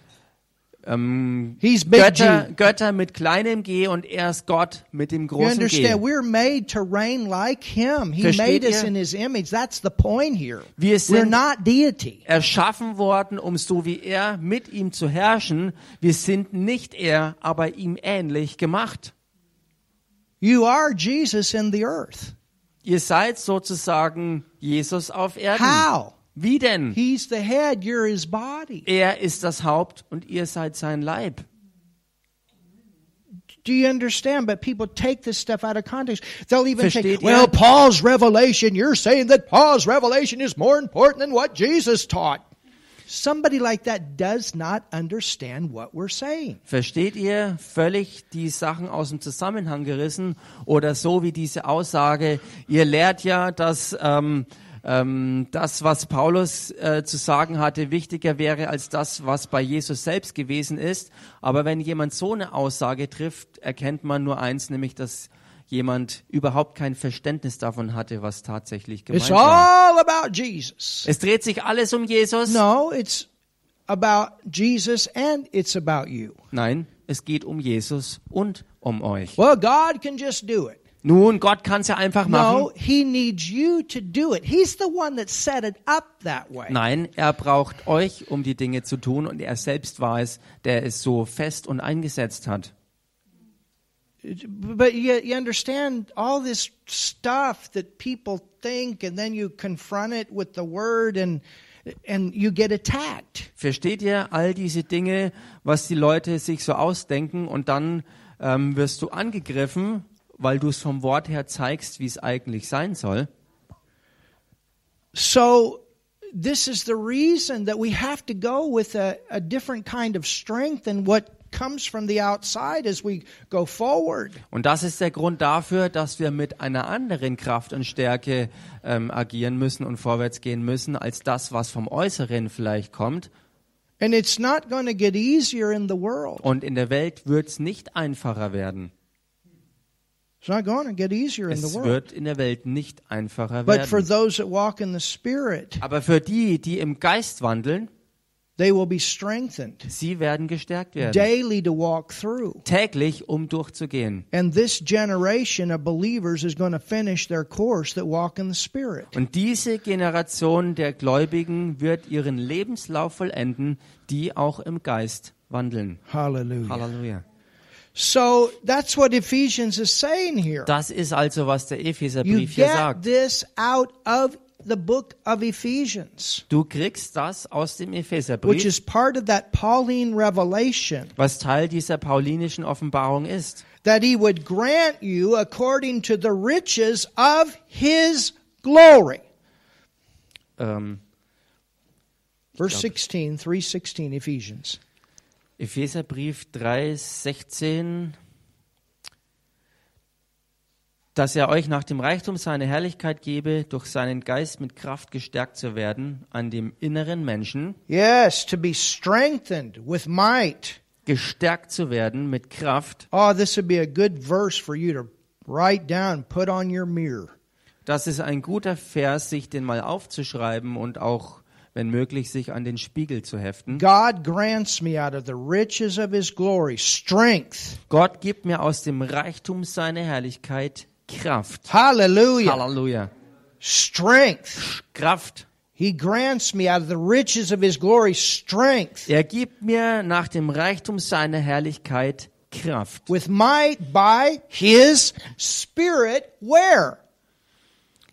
ähm, Götter. Götter mit kleinem G und er ist Gott mit dem großen G. understand? We're made to reign like Him. He Versteht made us ihr? in His image. That's the point here. Wir We're sind not deity. erschaffen worden, um so wie er mit ihm zu herrschen. Wir sind nicht er, aber ihm ähnlich gemacht. You are Jesus in the earth. Ihr seid sozusagen Jesus auf Erden. How? Wie denn? He's the head. You're His body. Er ist das Haupt und ihr seid sein Leib. Do you understand? But people take this stuff out of context. They'll even Versteht ihr? well, Paul's revelation, you're saying that Paul's revelation is more important than what Jesus taught. Somebody like that does not understand what we're saying. Versteht ihr völlig die Sachen aus dem Zusammenhang gerissen oder so wie diese Aussage, ihr lehrt ja, dass ähm, ähm, das, was Paulus äh, zu sagen hatte, wichtiger wäre als das, was bei Jesus selbst gewesen ist. Aber wenn jemand so eine Aussage trifft, erkennt man nur eins, nämlich dass jemand überhaupt kein Verständnis davon hatte, was tatsächlich It's gemeint war. all about Jesus. Es dreht sich alles um Jesus? No, it's about Jesus and it's about you. Nein, es geht um Jesus und um euch. Well, God can just do it. Nun, Gott kann es ja einfach machen. No, He needs you to do it. He's the one that set it up that way. Nein, er braucht euch, um die Dinge zu tun, und er selbst war es, der es so fest und eingesetzt hat. But you, you understand all this stuff that people think, and then you confront it with the word, and and you get attacked. Versteht ihr all diese Dinge, was die Leute sich so ausdenken, und dann ähm, wirst du angegriffen, weil du es vom Wort her zeigst, wie es eigentlich sein soll? So this is the reason that we have to go with a, a different kind of strength than what comes from the outside as we go forward. Und das ist der Grund dafür, dass wir mit einer anderen Kraft und Stärke ähm, agieren müssen und vorwärts gehen müssen, als das, was vom Äußeren vielleicht kommt. And it's not going to get easier in the world. Und in der Welt wird es nicht einfacher werden. It's not going to get easier in the Es wird in der Welt nicht einfacher But for werden. those that walk in the Spirit, Aber für die, die im Geist wandeln, they will be strengthened sie werden gestärkt werden. daily to walk through. Täglich, um durchzugehen. And this generation of believers is going to finish their course that walk in the Spirit. Und diese Generation der Gläubigen wird ihren Lebenslauf vollenden, die auch im Geist wandeln. Hallelujah. Halleluja. So that's what Ephesians is saying here. Das ist also, was der Epheserbrief hier get sagt. this out of the book of Ephesians, Du kriegst das aus dem Epheserbrief. which is part of that Pauline revelation was Teil dieser paulinischen Offenbarung ist. that he would grant you according to the riches of his glory. Ähm, Verse 16, 316 Ephesians. Epheserbrief 3, 16, dass er euch nach dem Reichtum seiner Herrlichkeit gebe, durch seinen Geist mit Kraft gestärkt zu werden, an dem inneren Menschen, Yes, to be strengthened with might. gestärkt zu werden mit Kraft. Oh, this would be a good verse for you to write down, put on your mirror. Das ist ein guter Vers, sich den mal aufzuschreiben und auch, wenn möglich, sich an den Spiegel zu heften. God grants me out of the riches of his glory strength. Gott gibt mir aus dem Reichtum seiner Herrlichkeit Kraft. Hallelujah. Halleluja. Strength. Kraft. He grants me out of the riches of his glory strength Er gibt mir nach dem Reichtum seiner Herrlichkeit Kraft. with might by his spirit where?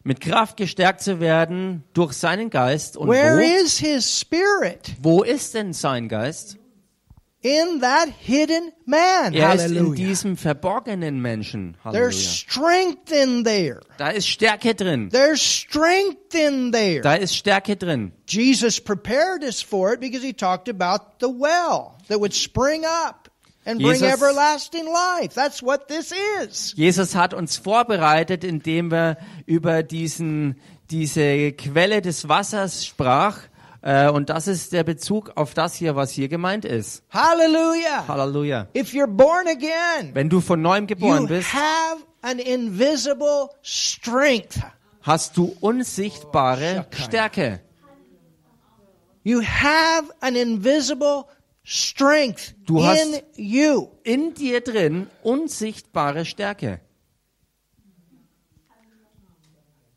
Mit Kraft gestärkt zu werden durch seinen Geist. Und Where wo, is His Spirit? wo ist denn sein Geist? In that hidden man. Er ist in Hallelujah. diesem verborgenen Menschen. There's Halleluja. strength in there. Da ist Stärke drin. There's strength in there. Da ist Stärke drin. Jesus prepared us for it because he talked about the well that would spring up and bring Jesus- everlasting life. That's what this is. Jesus hat uns vorbereitet, indem wir über diesen, diese Quelle des Wassers sprach. Äh, und das ist der Bezug auf das hier, was hier gemeint ist. Hallelujah. Halleluja. If you're born again, Wenn du von neuem geboren you bist, have an invisible strength. hast du unsichtbare Stärke. You have an invisible strength Du in hast- you. In dir drin unsichtbare Stärke.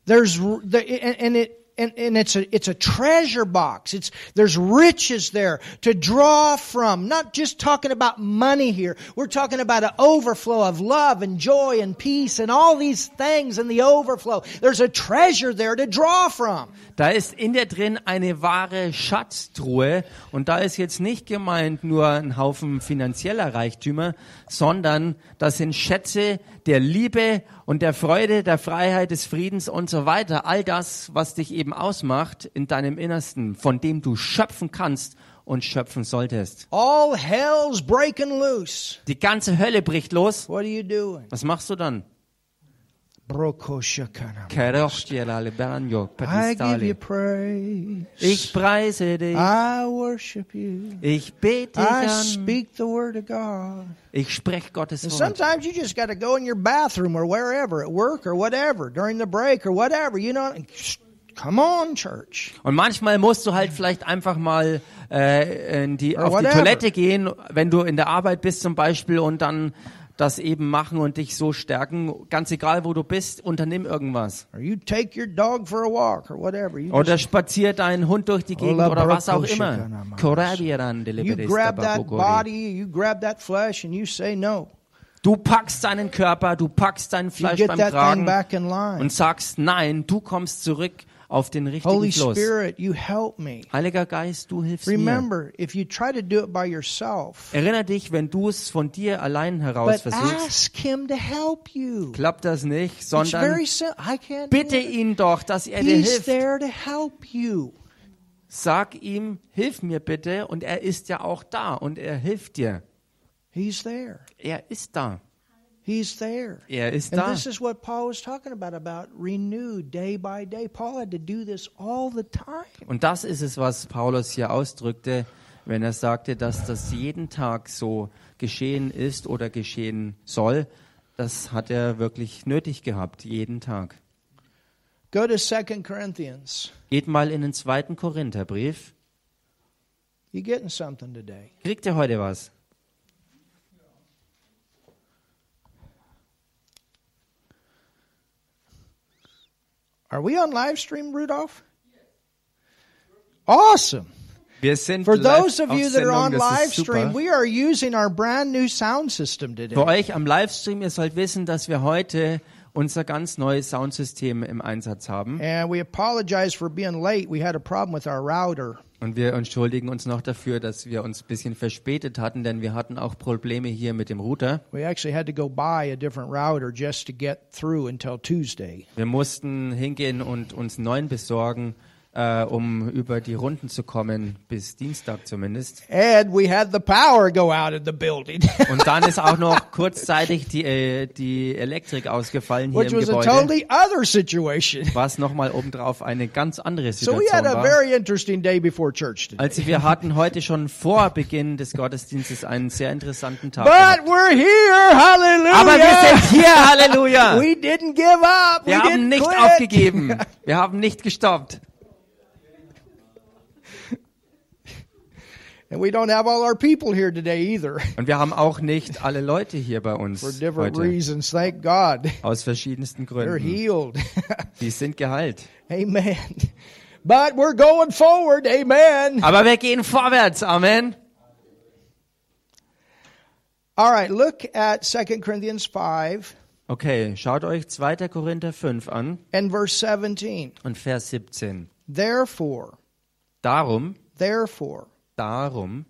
There's and it and, and it's a it's a treasure box. It's there's riches there to draw from. Not just talking about money here. We're talking about an overflow of love and joy and peace and all these things in the overflow. There's a treasure there to draw from. Da ist in dir drin eine wahre Schatztruhe und da ist jetzt nicht gemeint nur ein Haufen finanzieller Reichtümer, sondern das sind Schätze der Liebe und der Freude, der Freiheit, des Friedens und so weiter. All das, was dich eben ausmacht in deinem Innersten, von dem du schöpfen kannst und schöpfen solltest. All hell's breaking loose. Die ganze Hölle bricht los. What are you doing? Was machst du dann? Brokoshakana. Keroshtielale beranjo I give you patistale. praise. Ich preise dich. I worship you. Ich bete dich I an. speak the word of God. Ich spreche Gottes Wort. sometimes you just got to go in your bathroom or wherever, at work or whatever, during the break or whatever. You know, come on, church. Und manchmal musst du halt vielleicht einfach mal äh, in die, Or auf die. Toilette gehen, wenn du in der Arbeit bist zum Beispiel und dann das eben machen und dich so stärken. Ganz egal, wo du bist, unternimm irgendwas. Oder just, spazier deinen Hund durch die Gegend oder was auch immer. Du packst deinen Körper, du packst dein Fleisch beim Kragen und sagst, nein, du kommst zurück auf den richtigen Holy Fluss. Spirit, you help me. Heiliger Geist, du hilfst mir. Remember, if you try to do it by yourself, Erinner dich, wenn du es von dir allein heraus but versuchst, ask Him to help you. klappt das nicht, sondern very simple. I can't. do bitte it. ihn doch, dass er dir He's hilft. there to help you. Sag ihm, hilf mir bitte, und er ist ja auch da und er hilft dir. He's there. Er ist da. He's there. Er ist And da. this is what Paul was talking about about renewed day by day. Paul had to do this all the time. Und das ist es, was Paulus hier ausdrückte, wenn er sagte, dass das jeden Tag so geschehen ist oder geschehen soll. Das hat er wirklich nötig gehabt, jeden Tag. Go to 2 Corinthians. Geht mal in den zweiten Korintherbrief. You getting something today? Kriegt ihr heute was? Are we on live stream, Rudolph? Awesome. Wir sind For those of you that are on live stream, we are using our brand new sound system Für today. euch am Livestream, ihr sollt wissen, dass wir heute unser ganz neues Soundsystem im Einsatz haben. And we apologize for being late. We had a problem with our router. Und wir entschuldigen uns noch dafür, dass wir uns ein bisschen verspätet hatten, denn wir hatten auch Probleme hier mit dem Router. We actually had to go buy a different router just to get through until Tuesday. Wir mussten hingehen und uns neuen besorgen, äh, um über die Runden zu kommen, bis Dienstag zumindest. And we had the power go out in the building, Und dann ist auch noch kurzzeitig die, äh, die Elektrik ausgefallen hier which im was a Gebäude, totally other situation. was nochmal obendrauf eine ganz andere So we Situation had a war. very interesting day before church today. Also wir hatten heute schon vor Beginn des Gottesdienstes einen sehr interessanten Tag. But gehabt. we're here, hallelujah. Aber wir sind hier, Halleluja! We didn't give up. Wir we haben nicht quit. aufgegeben. Wir haben nicht gestoppt. And we don't have all our people here today either Und wir haben auch nicht alle Leute hier bei uns for different heute. reasons. Thank God. Aus verschiedensten They're Gründen. healed. Die sind geheilt. Amen. But we're going forward. Amen. Aber wir gehen vorwärts. Amen. All right, look at 2 Corinthians 5. Okay, schaut euch 2. Korinther 5 an and verse 17. und Vers 17. Therefore, Darum, therefore, darum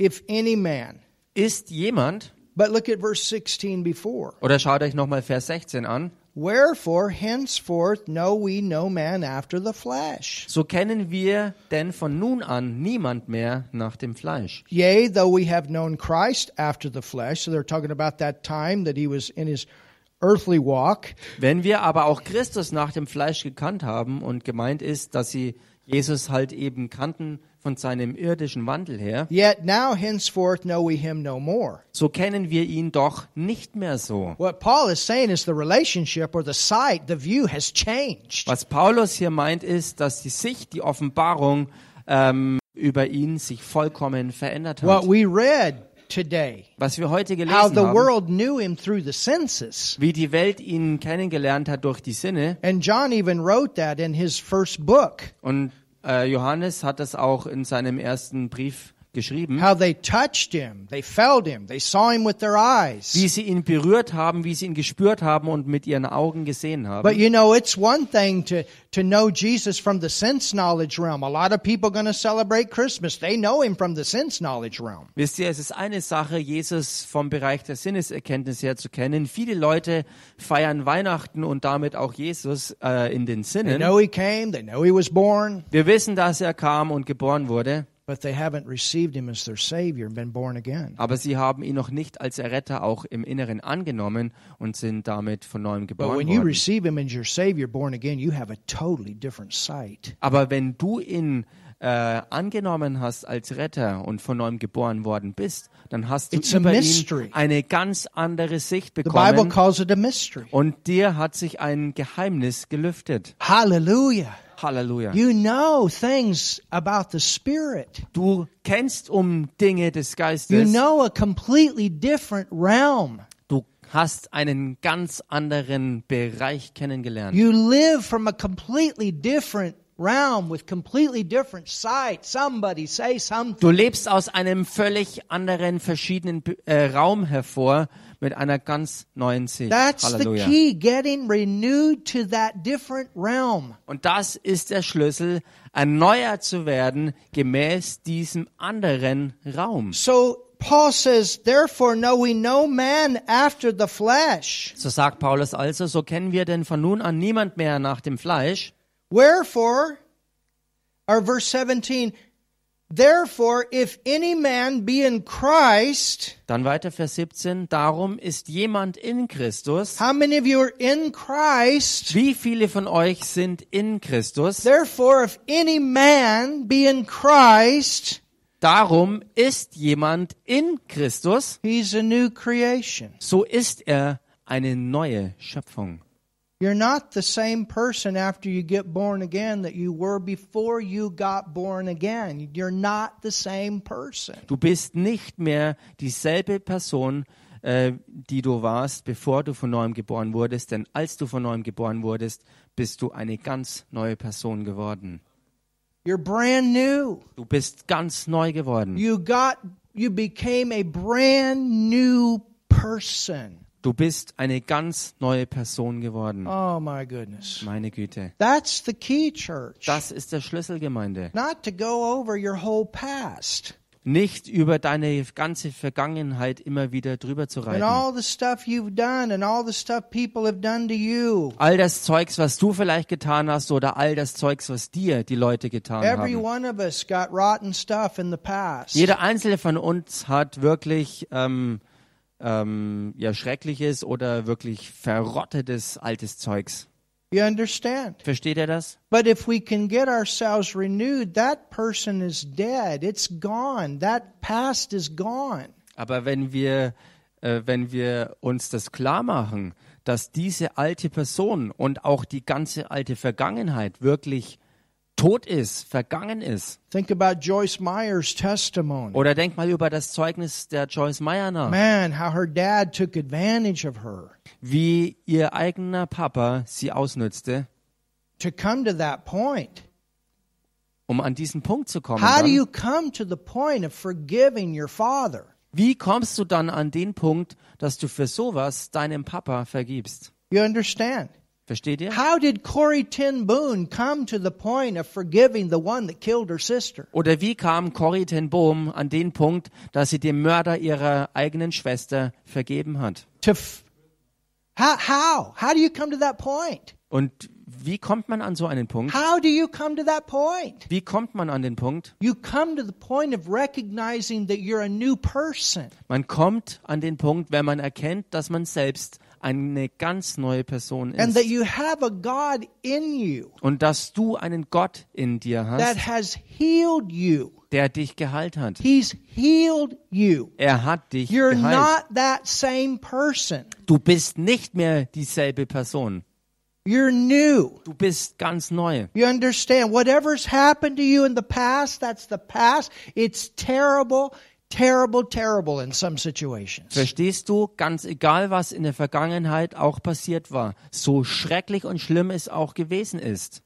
if any man, ist jemand, but look at verse 16 before. oder schaut euch nochmal Vers 16 an, Wherefore, henceforth know we no man after the flesh. so kennen wir denn von nun an niemand mehr nach dem Fleisch. Yea, though we have known Christ after the flesh, so they're talking about that time that he was in his earthly walk, Wenn wir aber auch Christus nach dem Fleisch gekannt haben und gemeint ist, dass sie Jesus halt eben kannten von seinem irdischen Wandel her, yet now henceforth know we him no more. so kennen wir ihn doch nicht mehr so. What Paul is saying is the relationship or the sight, the view has changed. Was Paulus hier meint, ist, dass die Sicht, die Offenbarung ähm, über ihn sich vollkommen verändert What hat. we read today, Was wir heute how gelesen the haben, world knew him through the senses. wie die Welt ihn kennengelernt hat durch die Sinne. And John even wrote that in his first book. Und Johannes hat das auch in seinem ersten Brief geschrieben. How they touched him, they felt him, they saw him with their eyes. Wie sie ihn berührt haben, wie sie ihn gespürt haben und mit ihren Augen gesehen But haben. you know, it's one thing to, to know Jesus from the sense knowledge realm. A lot of people going to celebrate Christmas. They know him from the sense knowledge realm. Wisst ihr, es ist eine Sache, Jesus vom Bereich der Sinneserkenntnis her zu kennen. Viele Leute feiern Weihnachten und damit auch Jesus äh, in den They Sinnen. know he came, they know he was born, Wir wissen, dass er kam und geboren wurde, but they haven't received him as their Savior and been born again. aber sie haben ihn noch nicht als Erretter auch im Inneren angenommen und sind damit von neuem But geboren when you worden. receive him as your Savior, born again, you have a totally different sight. Aber wenn du ihn äh, angenommen hast als Retter und von neuem geboren worden bist, dann hast du It's a über ihn eine ganz andere Sicht The Bible bekommen calls it a mystery. und dir hat sich ein Geheimnis gelüftet. Hallelujah. Halleluja. You know things about the Spirit. Du kennst um Dinge des You Geistes. know a completely different realm. Du hast einen ganz anderen Bereich kennengelernt. You live from a completely different realm with completely different sight. Somebody say something. Du lebst aus einem völlig anderen, verschiedenen äh, Raum hervor mit einer ganz neuen Sicht. That's the Halleluja. key, getting renewed to that different realm. Und das ist der Schlüssel, erneuert zu werden gemäß diesem anderen Raum. So Paul says, therefore know we no man after the flesh. So sagt Paulus also, so kennen wir denn von nun an niemand mehr nach dem Fleisch. Wherefore, or verse 17, therefore if any man be in Christ, Dann weiter Vers 17, darum ist jemand in Christus. how many of you are in Christ? Wie viele von euch sind in Christus? Therefore, if any man be in Christ, Darum ist jemand in Christus, he's a new creation. so ist er eine neue Schöpfung. You're not the same person after you get born again that you were before you got born again. You're not the same person. Du bist nicht mehr dieselbe Person, äh, die du warst, bevor du von neuem geboren wurdest, denn als du von neuem geboren wurdest, bist du eine ganz neue Person geworden. You're brand new. Du bist ganz neu geworden. You got you became a brand new person. Du bist eine ganz neue Person geworden. Oh my goodness. Meine Güte. That's the key, church. Das ist der Schlüssel, Gemeinde. Not to go over your whole past Nicht über deine ganze Vergangenheit immer wieder drüber zu and reiten. all the stuff you've done and all the stuff people have done to you. All das Zeugs, was du vielleicht getan hast oder all das Zeugs, was dir die Leute getan Every haben. one of us got rotten stuff in the past. Jeder einzelne von uns hat wirklich ähm, ähm, ja, schreckliches oder wirklich verrottetes altes Zeugs. You understand? Versteht ihr das? But if we can get ourselves renewed, that person is dead. It's gone. That past is gone. Aber wenn wir, äh, wenn wir uns das klar machen, dass diese alte Person und auch die ganze alte Vergangenheit wirklich tot ist, vergangen ist. Think about Joyce Meyer's testimony. Oder denk mal über das Zeugnis der Joyce Meyer nach, Man, how her dad took advantage of her wie ihr eigener Papa sie ausnützte, to come to that point. um an diesen Punkt zu kommen. How do you come to the point of forgiving your father? Wie kommst du dann an den Punkt, dass du für sowas deinem Papa vergibst? You understand? Versteht ihr? How did Corey Ten Boom come to the point of forgiving the one that killed her sister? Oder wie kam Corrie ten Boom an den Punkt, dass sie dem Mörder ihrer eigenen Schwester vergeben hat? To how, how? How do you come to that point? Und wie kommt man an so einen Punkt? How do you come to that point? Wie kommt man an den Punkt? You come to the point of recognizing that you're a new person. Man kommt an den Punkt, wenn man erkennt, dass man selbst eine ganz neue Person ist you und dass du einen Gott in dir hast, der dich geheilt hat. Er hat dich You're geheilt. Du bist nicht mehr dieselbe Person. You're new. Du bist ganz neu. You understand? Whatever's happened to you in the past, that's the past. It's terrible, terrible, terrible in some situations. Verstehst du? Ganz egal, was in der Vergangenheit auch passiert war, so schrecklich und schlimm es auch gewesen ist.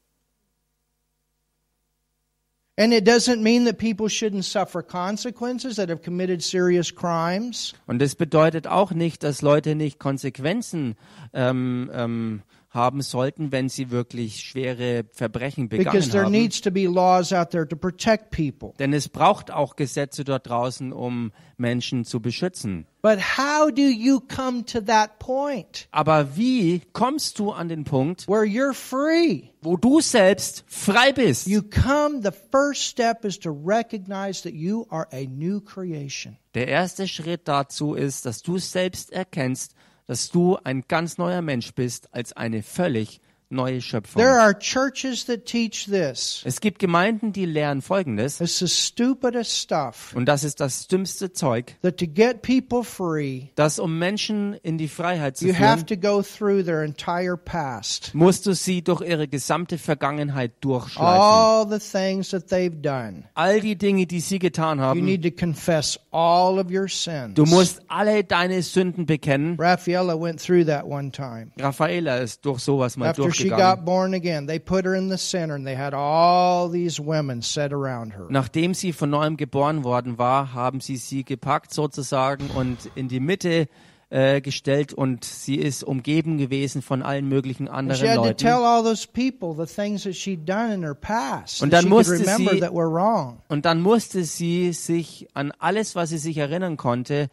And it doesn't mean that people shouldn't suffer consequences that have committed serious crimes. Und das bedeutet auch nicht, dass Leute nicht Konsequenzen ähm, ähm, haben sollten, wenn sie wirklich schwere Verbrechen Because begangen there haben. needs to be laws out there to protect people. Denn es braucht auch Gesetze dort draußen, um Menschen zu beschützen. But how do you come to that point Aber wie kommst du an den Punkt, where you're free? wo du selbst frei bist? You come, the first step is to recognize that you are a new creation. Der erste Schritt dazu ist, dass du selbst erkennst, dass du ein ganz neuer Mensch bist als eine völlig neue Schöpfung. There are churches that teach this. Es gibt Gemeinden, die lehren Folgendes, It's the stupidest stuff. und das ist das dümmste Zeug, That to get people free, dass um Menschen in die Freiheit zu you have to go through their entire past. musst du sie durch ihre gesamte Vergangenheit durchschleifen. All the things that they've done. All die Dinge, die sie getan You haben, need to confess all of your sins. du musst alle deine Sünden bekennen. Raffaella went through that one time. Raffaella ist durch sowas mal After she got durchgegangen. born again, they put her in the center and they had all these women set around her. Nachdem sie von neuem geboren worden war, haben sie sie gepackt sozusagen und in die Mitte äh, gestellt und sie ist umgeben gewesen von allen möglichen anderen had to Leuten. tell all those people the things that she'd done in her past Und dann musste remember sie- that were wrong. Und dann musste sie sich an alles, was sie sich erinnern konnte,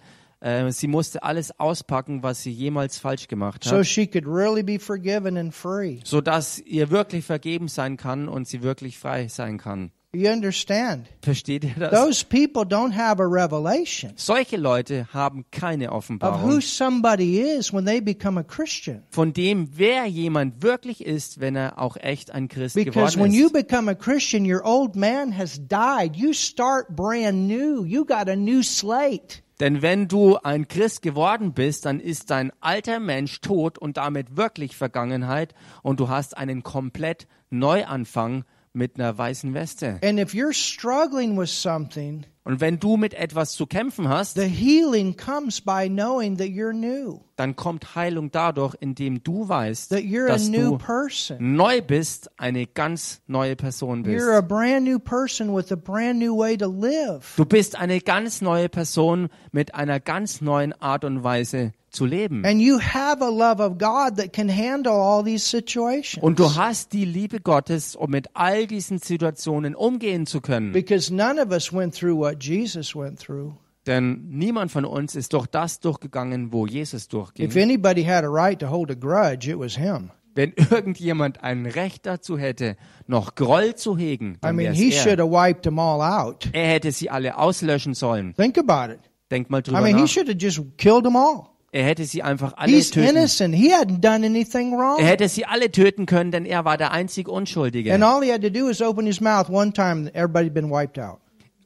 sie musste alles auspacken, was sie jemals falsch gemacht So hat, she could really be forgiven and free. sodass ihr wirklich vergeben sein kann und sie wirklich frei sein kann. You understand? Versteht ihr das? Those people don't have a revelation Solche Leute haben keine of who Offenbarung somebody is when they become a Christian. von dem, wer jemand wirklich ist, wenn er auch echt ein Christ Because geworden when you ist. become a Christian, your old man has died. You start brand new. You got a new slate. Denn wenn du ein Christ geworden bist, dann ist dein alter Mensch tot und damit wirklich Vergangenheit und du hast einen komplett Neuanfang mit einer weißen Weste. And if you're struggling with something, Und wenn du mit etwas zu kämpfen hast, the healing comes by knowing that you're new, dann kommt Heilung dadurch, indem du weißt, that you're a dass new du person. neu bist, eine ganz neue Person bist. brand new person with a brand new way to live. Du bist eine ganz neue Person mit einer ganz neuen Art und Weise zu leben. And you have a love of God that can handle all these situations. Und du hast die Liebe Gottes, um mit all diesen Situationen umgehen zu können. Because none of us went through what Jesus went through. Denn niemand von uns ist durch das durchgegangen, wo Jesus If durchging. anybody had a right to hold a grudge, it was him. Wenn irgendjemand ein Recht dazu hätte, noch Groll zu hegen, I dann mean, wär's he er. should have wiped them all out. Er hätte sie alle auslöschen sollen. Think about it. Denk mal I drüber mean, he nach. should have just killed them all. Er hätte sie einfach alle He's töten. innocent. He hadn't done anything Er wrong. hätte sie alle töten können, denn er war der einzig Unschuldige. And all he had to do is open his mouth one time, and everybody'd been wiped out.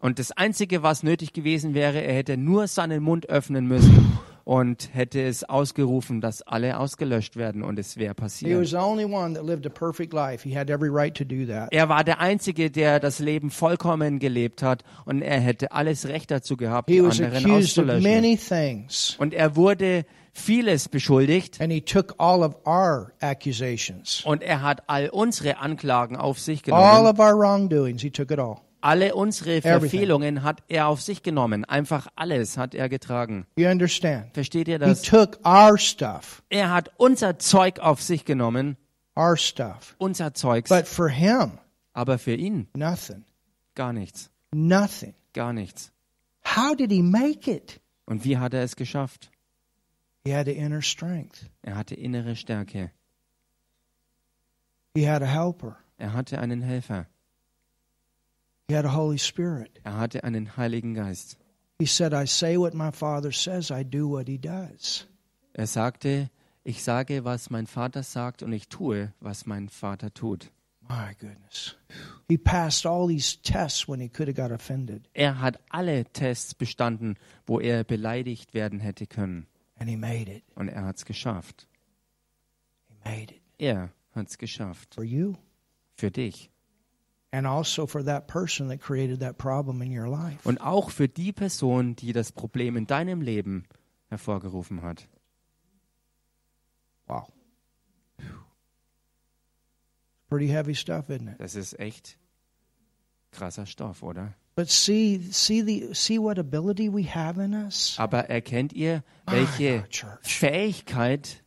Und das Einzige, was nötig gewesen wäre, er hätte nur seinen Mund öffnen müssen und hätte es ausgerufen, dass alle ausgelöscht werden und es wäre He passiert. was the only one that lived a perfect life. He had every right to do that. Er war der Einzige, der das Leben vollkommen gelebt hat und er hätte alles Recht dazu gehabt, die He anderen auszulöschen. Und er wurde vieles beschuldigt and he took all of our accusations, und er hat all unsere Anklagen auf sich all genommen. of our wrongdoings. He took it all. Alle unsere Everything. Verfehlungen hat er auf sich genommen. Einfach alles hat er getragen. You understand? Versteht ihr He das? took our stuff, Er hat unser Zeug auf sich genommen, our stuff. unser Zeugs, But for him, aber für ihn nothing. gar nichts, Nothing. gar nichts. How did he make it? Und wie hat er es geschafft? He had the inner strength. Er hatte innere Stärke. He had a helper. Er hatte einen Helfer. He had a Holy Spirit. Er hatte einen Heiligen Geist. He said, I say what my Father says, I do what he does. Er sagte, ich sage, was mein Vater sagt und ich tue, was mein Vater tut. My goodness. He passed all these tests when he could have got offended, Er hat alle Tests bestanden, wo er beleidigt werden hätte können. and he made it. Und er hat es geschafft. He made it Er hat es geschafft. for you Für dich. Und auch für die Person, die das Problem in deinem Leben hervorgerufen hat. Wow. Pretty heavy stuff, isn't it? Das ist echt krasser Stoff, oder? But see, see the see what ability we have in us. Aber erkennt ihr, welche church. Fähigkeit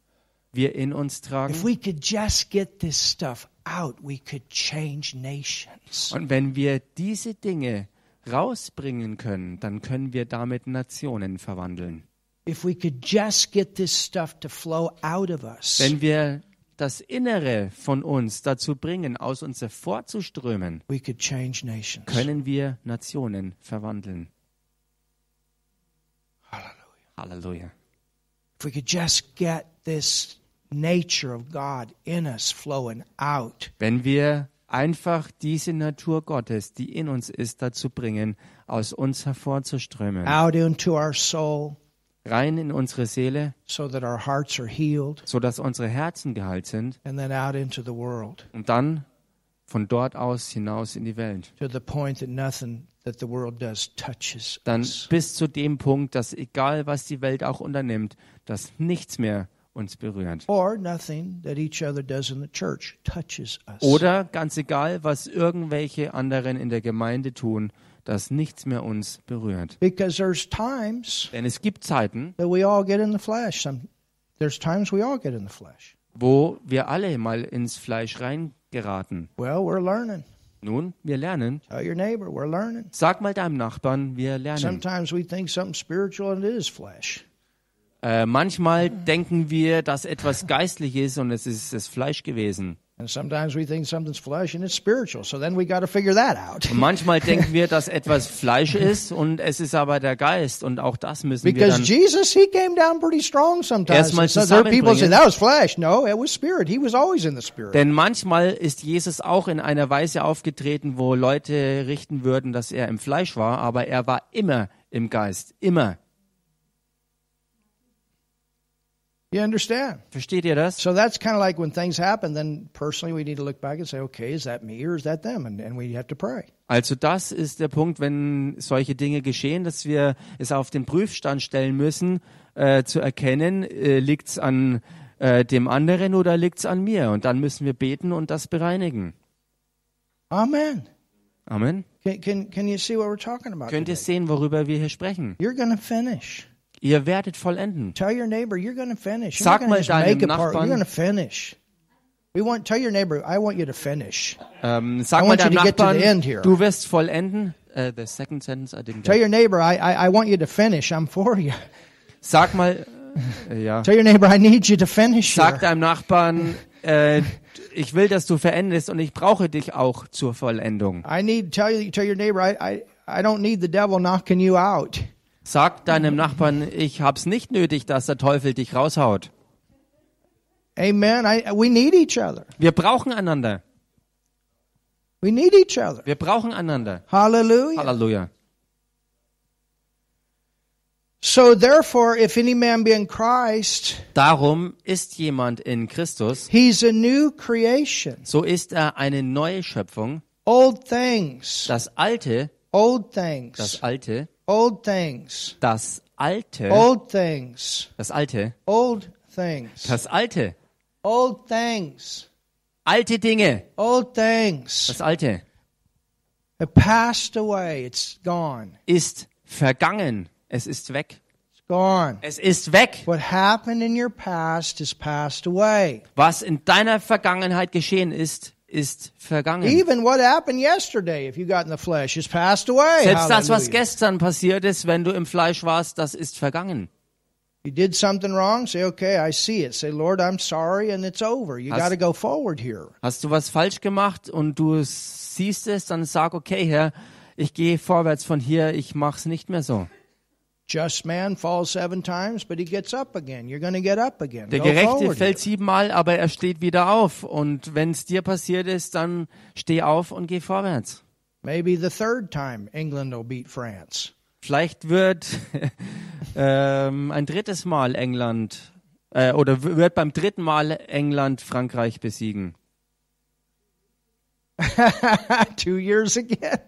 wir in uns tragen? If we could just get this stuff out, we could change nations. Und wenn wir diese Dinge rausbringen können, dann können wir damit Nationen verwandeln. If we could just get this stuff to flow out of us, Wenn wir das Innere von uns dazu bringen, aus uns hervorzuströmen, we could change nations. können wir Nationen verwandeln. Hallelujah. Halleluja. If we could just get this nature of God in us flowing out, Wenn wir einfach diese Natur Gottes, die in uns ist, dazu bringen, aus uns hervorzuströmen, out into our soul, rein in unsere Seele, so that our hearts are healed, so dass unsere Herzen geheilt sind. And then out into the world. Und dann von dort aus hinaus in die Welt. to the point that nothing that the world does touches Dann bis zu dem Punkt, dass egal was die Welt auch unternimmt, dass nichts mehr uns berührt. Or nothing that each other does in the church touches us. Oder ganz egal, was irgendwelche anderen in der Gemeinde tun, dass nichts mehr uns berührt. Because there's times Denn es gibt Zeiten, that we all get in the flesh. Some, there's times we all get in the flesh. wo wir alle mal ins Fleisch reingeraten. Well, we're learning. Nun, wir lernen. Tell your neighbor, we're learning. Sag mal deinem Nachbarn, wir lernen. Äh, manchmal denken wir, dass etwas geistlich ist und es ist das Fleisch gewesen. And sometimes we think something's flesh and it's spiritual. So then we got to figure that out. Und manchmal denken wir, dass etwas Fleisch ist und es ist aber der Geist und auch das müssen wir Because dann Jesus, he came down pretty strong sometimes. Erstmal so there are people say zusammenbringen. that was flesh. No, it was spirit. He was always in the spirit. Denn manchmal ist Jesus auch in einer Weise aufgetreten, wo Leute richten würden, dass er im Fleisch war, aber er war immer im Geist. Immer. You understand? Versteht ihr das? So that's kind of like when things happen, then personally we need to look back and say, okay, is that me or is that them? And, and we have to pray. Also das ist der Punkt, wenn solche Dinge geschehen, dass wir es auf den Prüfstand stellen müssen, äh, zu erkennen, äh, liegt's an äh, dem anderen oder liegt's an mir? Und dann müssen wir beten und das bereinigen. Amen. Amen. Can, can, can you see what we're talking about? Könnt ihr sehen, worüber wir hier sprechen? You're to finish. Ihr werdet vollenden. Sag mal deinem. Nachbarn-. We want tell your neighbor I want you to finish. Ähm, I sag mal want deinem Nachbarn, end here. du wirst vollenden. Äh, the second sentence I didn't Tell get. your neighbor I I, I want you to finish. I'm for you. Sag mal, äh, ja. Tell your neighbor I need you to finish. Sag deinem Nachbarn, äh, ich will, dass du verendest und ich brauche dich auch zur Vollendung. I need tell you tell your neighbor I, I I don't need the devil knocking you out. Sag deinem Nachbarn, ich hab's nicht nötig, dass der Teufel dich raushaut. Amen. I, we need each other. Wir brauchen einander. We need each other. Wir brauchen einander. Hallelujah. Halleluja. So therefore, if any man be in Christ, Darum ist jemand in Christus, he's a new creation. so ist er eine neue Schöpfung. Old things, Das Alte, old things, das Alte, old things, das Alte, old things, das Alte, old things, das Alte, old things, alte Dinge, old things. das Alte. It passed away. It's gone. ist vergangen. Es ist weg. It's gone. Es ist weg. What happened in your past is passed away. Was in deiner Vergangenheit geschehen ist, ist vergangen. Even what happened yesterday, if you got in the flesh, is passed away. Selbst das, was gestern passiert ist, wenn du im Fleisch warst, das ist vergangen. You did something wrong, say, okay, I see it. Say, Lord, I'm sorry, and it's over. You got to go forward here. Hast du was falsch gemacht und du siehst es, dann sag, okay, Herr, ich gehe vorwärts von hier, ich mach's nicht mehr so. Just man falls seven times, but he gets up again. You're going to get up again. Der Gerechte fällt siebenmal, aber er steht wieder auf. Und wenn es dir passiert ist, dann steh auf und geh vorwärts. Maybe the third time England will beat France. Vielleicht wird ähm, ein drittes Mal England äh, oder wird beim dritten Mal England Frankreich besiegen. Two years again.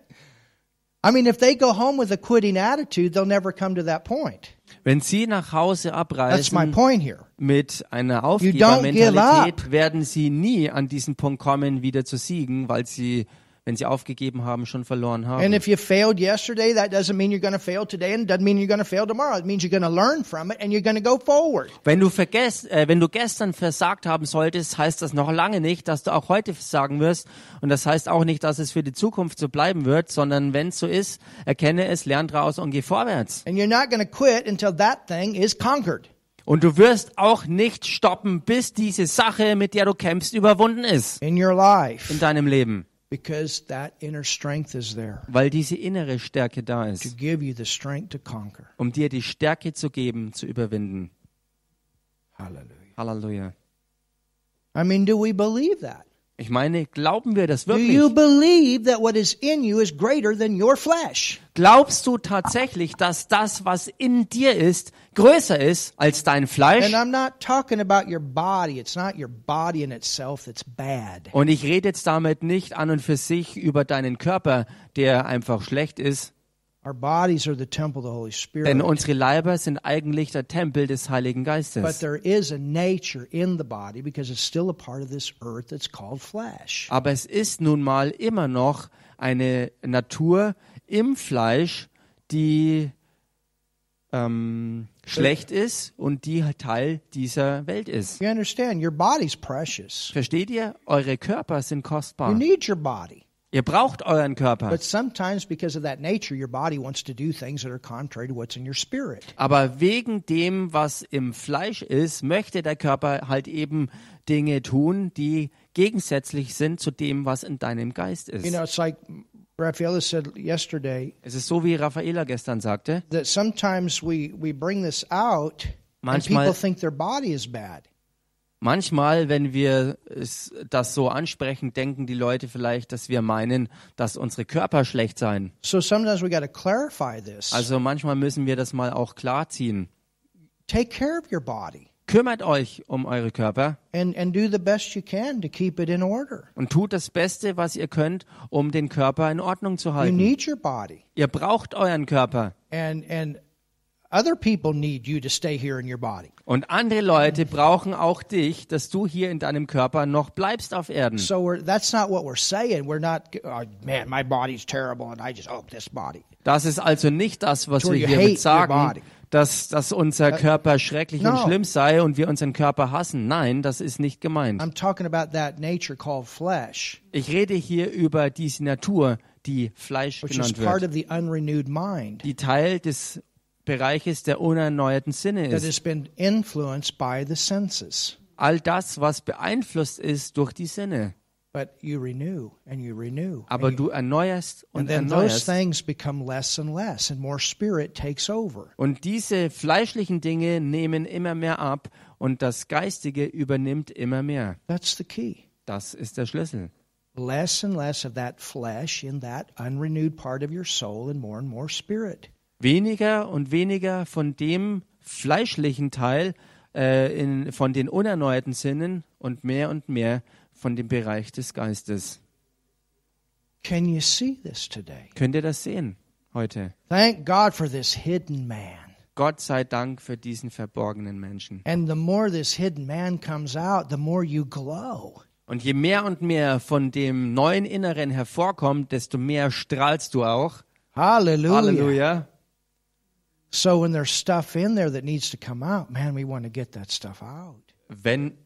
I mean, if they go home with a quitting attitude, they'll never come to that point. Wenn sie nach Hause That's my abreisen point here. mit einer. Aufgebermentalität, werden sie nie an diesen Punkt kommen, wieder zu siegen, weil sie, wenn sie aufgegeben haben, schon verloren And haben. if you failed yesterday, that doesn't mean you're going to fail today, and it doesn't mean you're going to fail tomorrow. It means you're going to learn from it and you're going to go forward. Wenn du vergesst, äh, wenn du gestern versagt haben solltest, heißt das noch lange nicht, dass du auch heute versagen wirst. Und das heißt auch nicht, dass es für die Zukunft so bleiben wird, sondern wenn es so ist, erkenne es, lern draus und geh vorwärts. And you're not going to quit until that thing is conquered. Und du wirst auch nicht stoppen, bis diese Sache, mit der du kämpfst, überwunden ist in your life in deinem Leben. Because that inner strength is there Weil diese innere Stärke da to ist, give you the strength to conquer. um dir die Stärke zu geben, zu überwinden. Hallelujah. Halleluja. I mean, do we believe that? Ich meine, glauben wir das wirklich? believe that what is in you is greater than your flesh? Glaubst du tatsächlich, dass das, was in dir ist, größer ist als dein Fleisch? And I'm not talking about your body. It's not your body in itself that's bad. Und ich rede jetzt damit nicht an und für sich über deinen Körper, der einfach schlecht ist, denn unsere Leiber sind eigentlich der Tempel des Heiligen But Geistes. there is a nature in the body because it's still a part of this earth that's called flesh. Aber es ist nun mal immer noch eine Natur im Fleisch, die ähm, schlecht ist und die Teil dieser Welt ist. You understand? Your body's precious. Versteht ihr? Eure Körper sind You kostbar. need your body. Ihr braucht euren Körper. But sometimes, because of that nature, your body wants to do things that are contrary to what's in your spirit. Aber wegen dem, was im Fleisch ist, möchte der Körper halt eben Dinge tun, die gegensätzlich sind zu dem, was in deinem Geist You ist. know, it's like Raffaella said yesterday Es ist so, wie Raffaela gestern sagte. that sometimes we, we bring this out and Manchmal- people think their body is bad. Manchmal, wenn wir das so ansprechen, denken die Leute vielleicht, dass wir meinen, dass unsere Körper schlecht seien. So sometimes we got to clarify this. Also manchmal müssen wir das mal auch klarziehen. Take care of your body Kümmert euch um eure Körper and, and do the best you can to keep it in order. und tut das Beste, was ihr könnt, um den Körper in Ordnung zu You halten. need your body. Ihr braucht euren Körper. And, and other people need you to stay here in your body. Und andere Leute brauchen auch dich, dass du hier in deinem Körper noch bleibst auf Erden. So we're, that's not what we're saying. We're not, oh, man, my body's terrible and I just, oh, this body. Das ist also nicht das, was wir hiermit your sagen, dass, dass unser Körper schrecklich und No. schlimm sei und wir unseren Körper hassen. Nein, das ist nicht gemeint. I'm talking about that nature called flesh, Ich rede hier über diese Natur, die Fleisch genannt wird, die Teil des Bereiches der unerneuerten Sinne that ist. has been influenced by the senses. All das, was beeinflusst ist durch die Sinne. But you renew and you renew. Aber and, you- du erneuerst und and then those erneuerst. things become less and less, and more spirit takes over. Und diese fleischlichen Dinge nehmen immer mehr ab und das Geistige übernimmt immer mehr. That's the key. Das ist der Schlüssel. Less and less of that flesh in that unrenewed part of your soul, and more and more spirit. Weniger und weniger von dem fleischlichen Teil äh, in, von den unerneuerten Sinnen und mehr und mehr von dem Bereich des Geistes. Can you see this today? Könnt ihr das sehen heute? Thank God for this hidden man. Gott sei Dank für diesen verborgenen Menschen. And the more this hidden man comes out, the more you glow. Und je mehr und mehr von dem neuen Inneren hervorkommt, desto mehr strahlst du auch. Hallelujah. Halleluja. So when there's stuff in there that needs to come out, man, we want to get that stuff out. Wenn,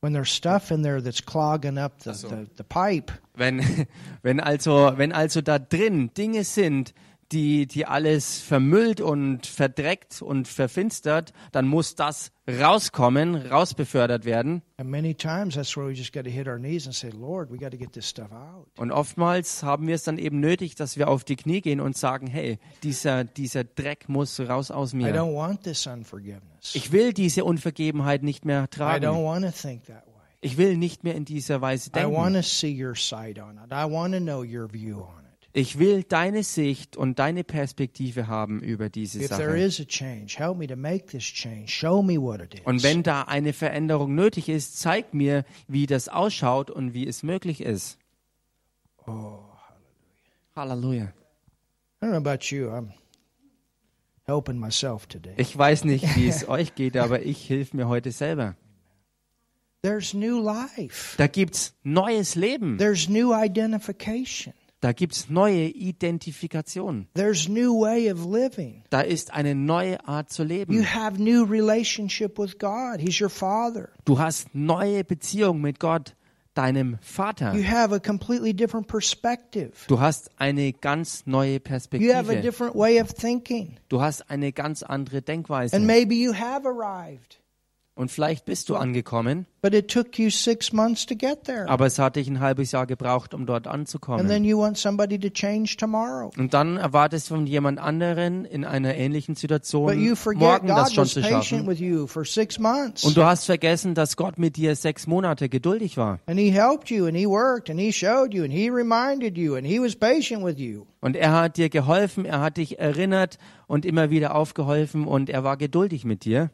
When there's stuff in there that's clogging up the, so. the, the pipe, wenn, wenn also, wenn also da drin Dinge sind, die, die alles vermüllt und verdreckt und verfinstert, dann muss das rauskommen, rausbefördert werden. and many times that's where we just got to hit our knees and say, Lord, we got to get this stuff out. Und oftmals haben wir es dann eben nötig, dass wir auf die Knie gehen und sagen, hey, dieser, dieser Dreck muss raus aus I mir. don't want this unforgiveness. Ich will diese Unvergebenheit nicht mehr I don't tragen. want to think that way. Ich will nicht mehr in dieser Weise I want denken. Ich will deine Sicht und deine Perspektive haben über diese Sache. is a change, help me to make this change. Show me what it is. Und wenn da eine Veränderung nötig ist, zeig mir, wie das ausschaut und wie es möglich ist. oh, Halleluja. Today. Ich weiß nicht, wie es euch geht, aber ich hilf mir heute selber. Da gibt's neues Leben. There's new identification. Da gibt's neue Identifikation. There's new way of living. Da ist eine neue Art zu You leben. have new relationship with God. He's your father. Du hast neue Beziehung mit Gott, deinem Vater. You have a completely different perspective. Du hast eine ganz neue You have a Perspektive. different way of thinking. Du hast eine ganz andere Denkweise. And maybe you have arrived, Und vielleicht bist du angekommen, but it took you six months to get there. aber es hat dich ein halbes Jahr gebraucht, um dort And then anzukommen. you want somebody to change tomorrow. Und dann erwartest du von jemand anderen in einer ähnlichen Situation morgen das schon zu schaffen. with you for six months. Und du hast vergessen, dass Gott mit dir sechs Monate geduldig war. Und er hat dir geholfen, er hat dich erinnert und immer wieder aufgeholfen und er war geduldig mit dir.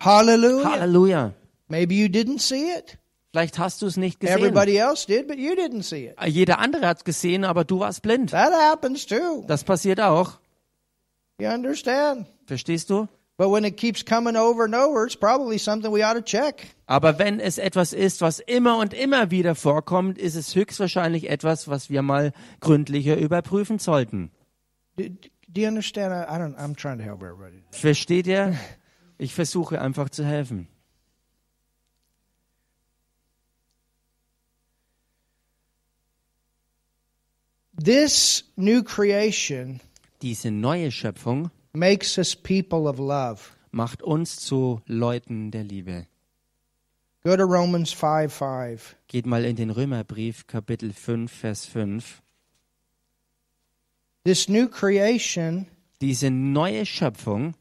Hallelujah. Halleluja. Maybe you didn't see it. Vielleicht hast du es nicht gesehen. Everybody else did, but you didn't see it. Jeder andere hat es gesehen, aber du warst blind. That happens too. Das passiert auch. You understand? Verstehst du? But when it keeps coming over and over, it's probably something we ought to check. Aber wenn es etwas ist, was immer und immer wieder vorkommt, ist es höchstwahrscheinlich etwas, was wir mal gründlicher überprüfen sollten. Do, do you understand? I, I don't. I'm trying to help everybody. Versteht ihr? Ich versuche einfach zu helfen. This new creation Diese neue Schöpfung makes us people of love. macht uns zu Leuten der Liebe. Go to Romans 5 5. Geht mal in den Römerbrief, Kapitel 5, Vers 5. This new creation Diese neue Schöpfung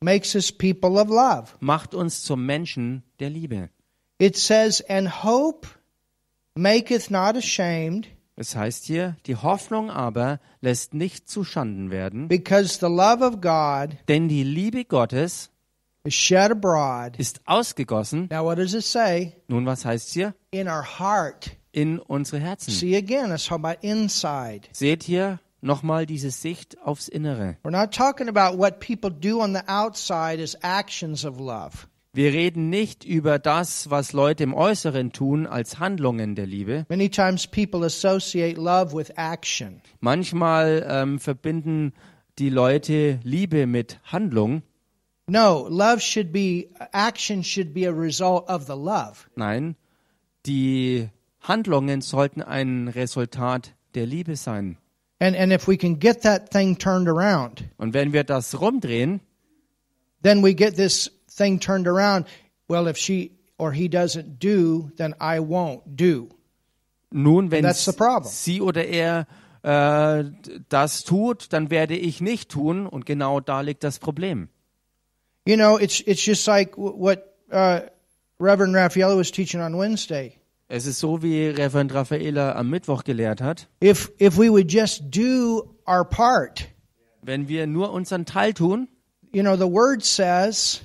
makes us people of love. macht uns zu Menschen der Liebe. It says, And hope maketh not ashamed, Es heißt hier, die Hoffnung aber lässt nicht zu Schanden werden, because the love of God denn die Liebe Gottes is shed abroad. ist ausgegossen. Now, what does it say? Nun, was heißt hier? In our heart. In unsere Herzen. See again, it's talking about inside. Seht hier nochmal diese Sicht aufs Innere. We're not talking about what people do on the outside as actions of love. Wir reden nicht über das, was Leute im Äußeren tun, als Handlungen der Liebe. Many times people associate love with action. Manchmal ähm, verbinden die Leute Liebe mit Handlung. No, love should be, action should be a result of the love. Nein, die Handlungen sollten ein Resultat der Liebe sein. And, and if we can get that thing turned around, Und wenn wir das rumdrehen, then we get this thing turned around. Well, if she or he doesn't do, then I won't do. nun, wenn That's the problem. sie oder er äh, das tut, dann werde ich nicht tun. Und genau da liegt das Problem. You know, it's it's just like what uh, Reverend Raffaello was teaching on Wednesday. Es ist so, wie Reverend Raffaela am Mittwoch gelehrt hat. If if we would just do our part, Wenn wir nur unseren Teil tun, you know, the word says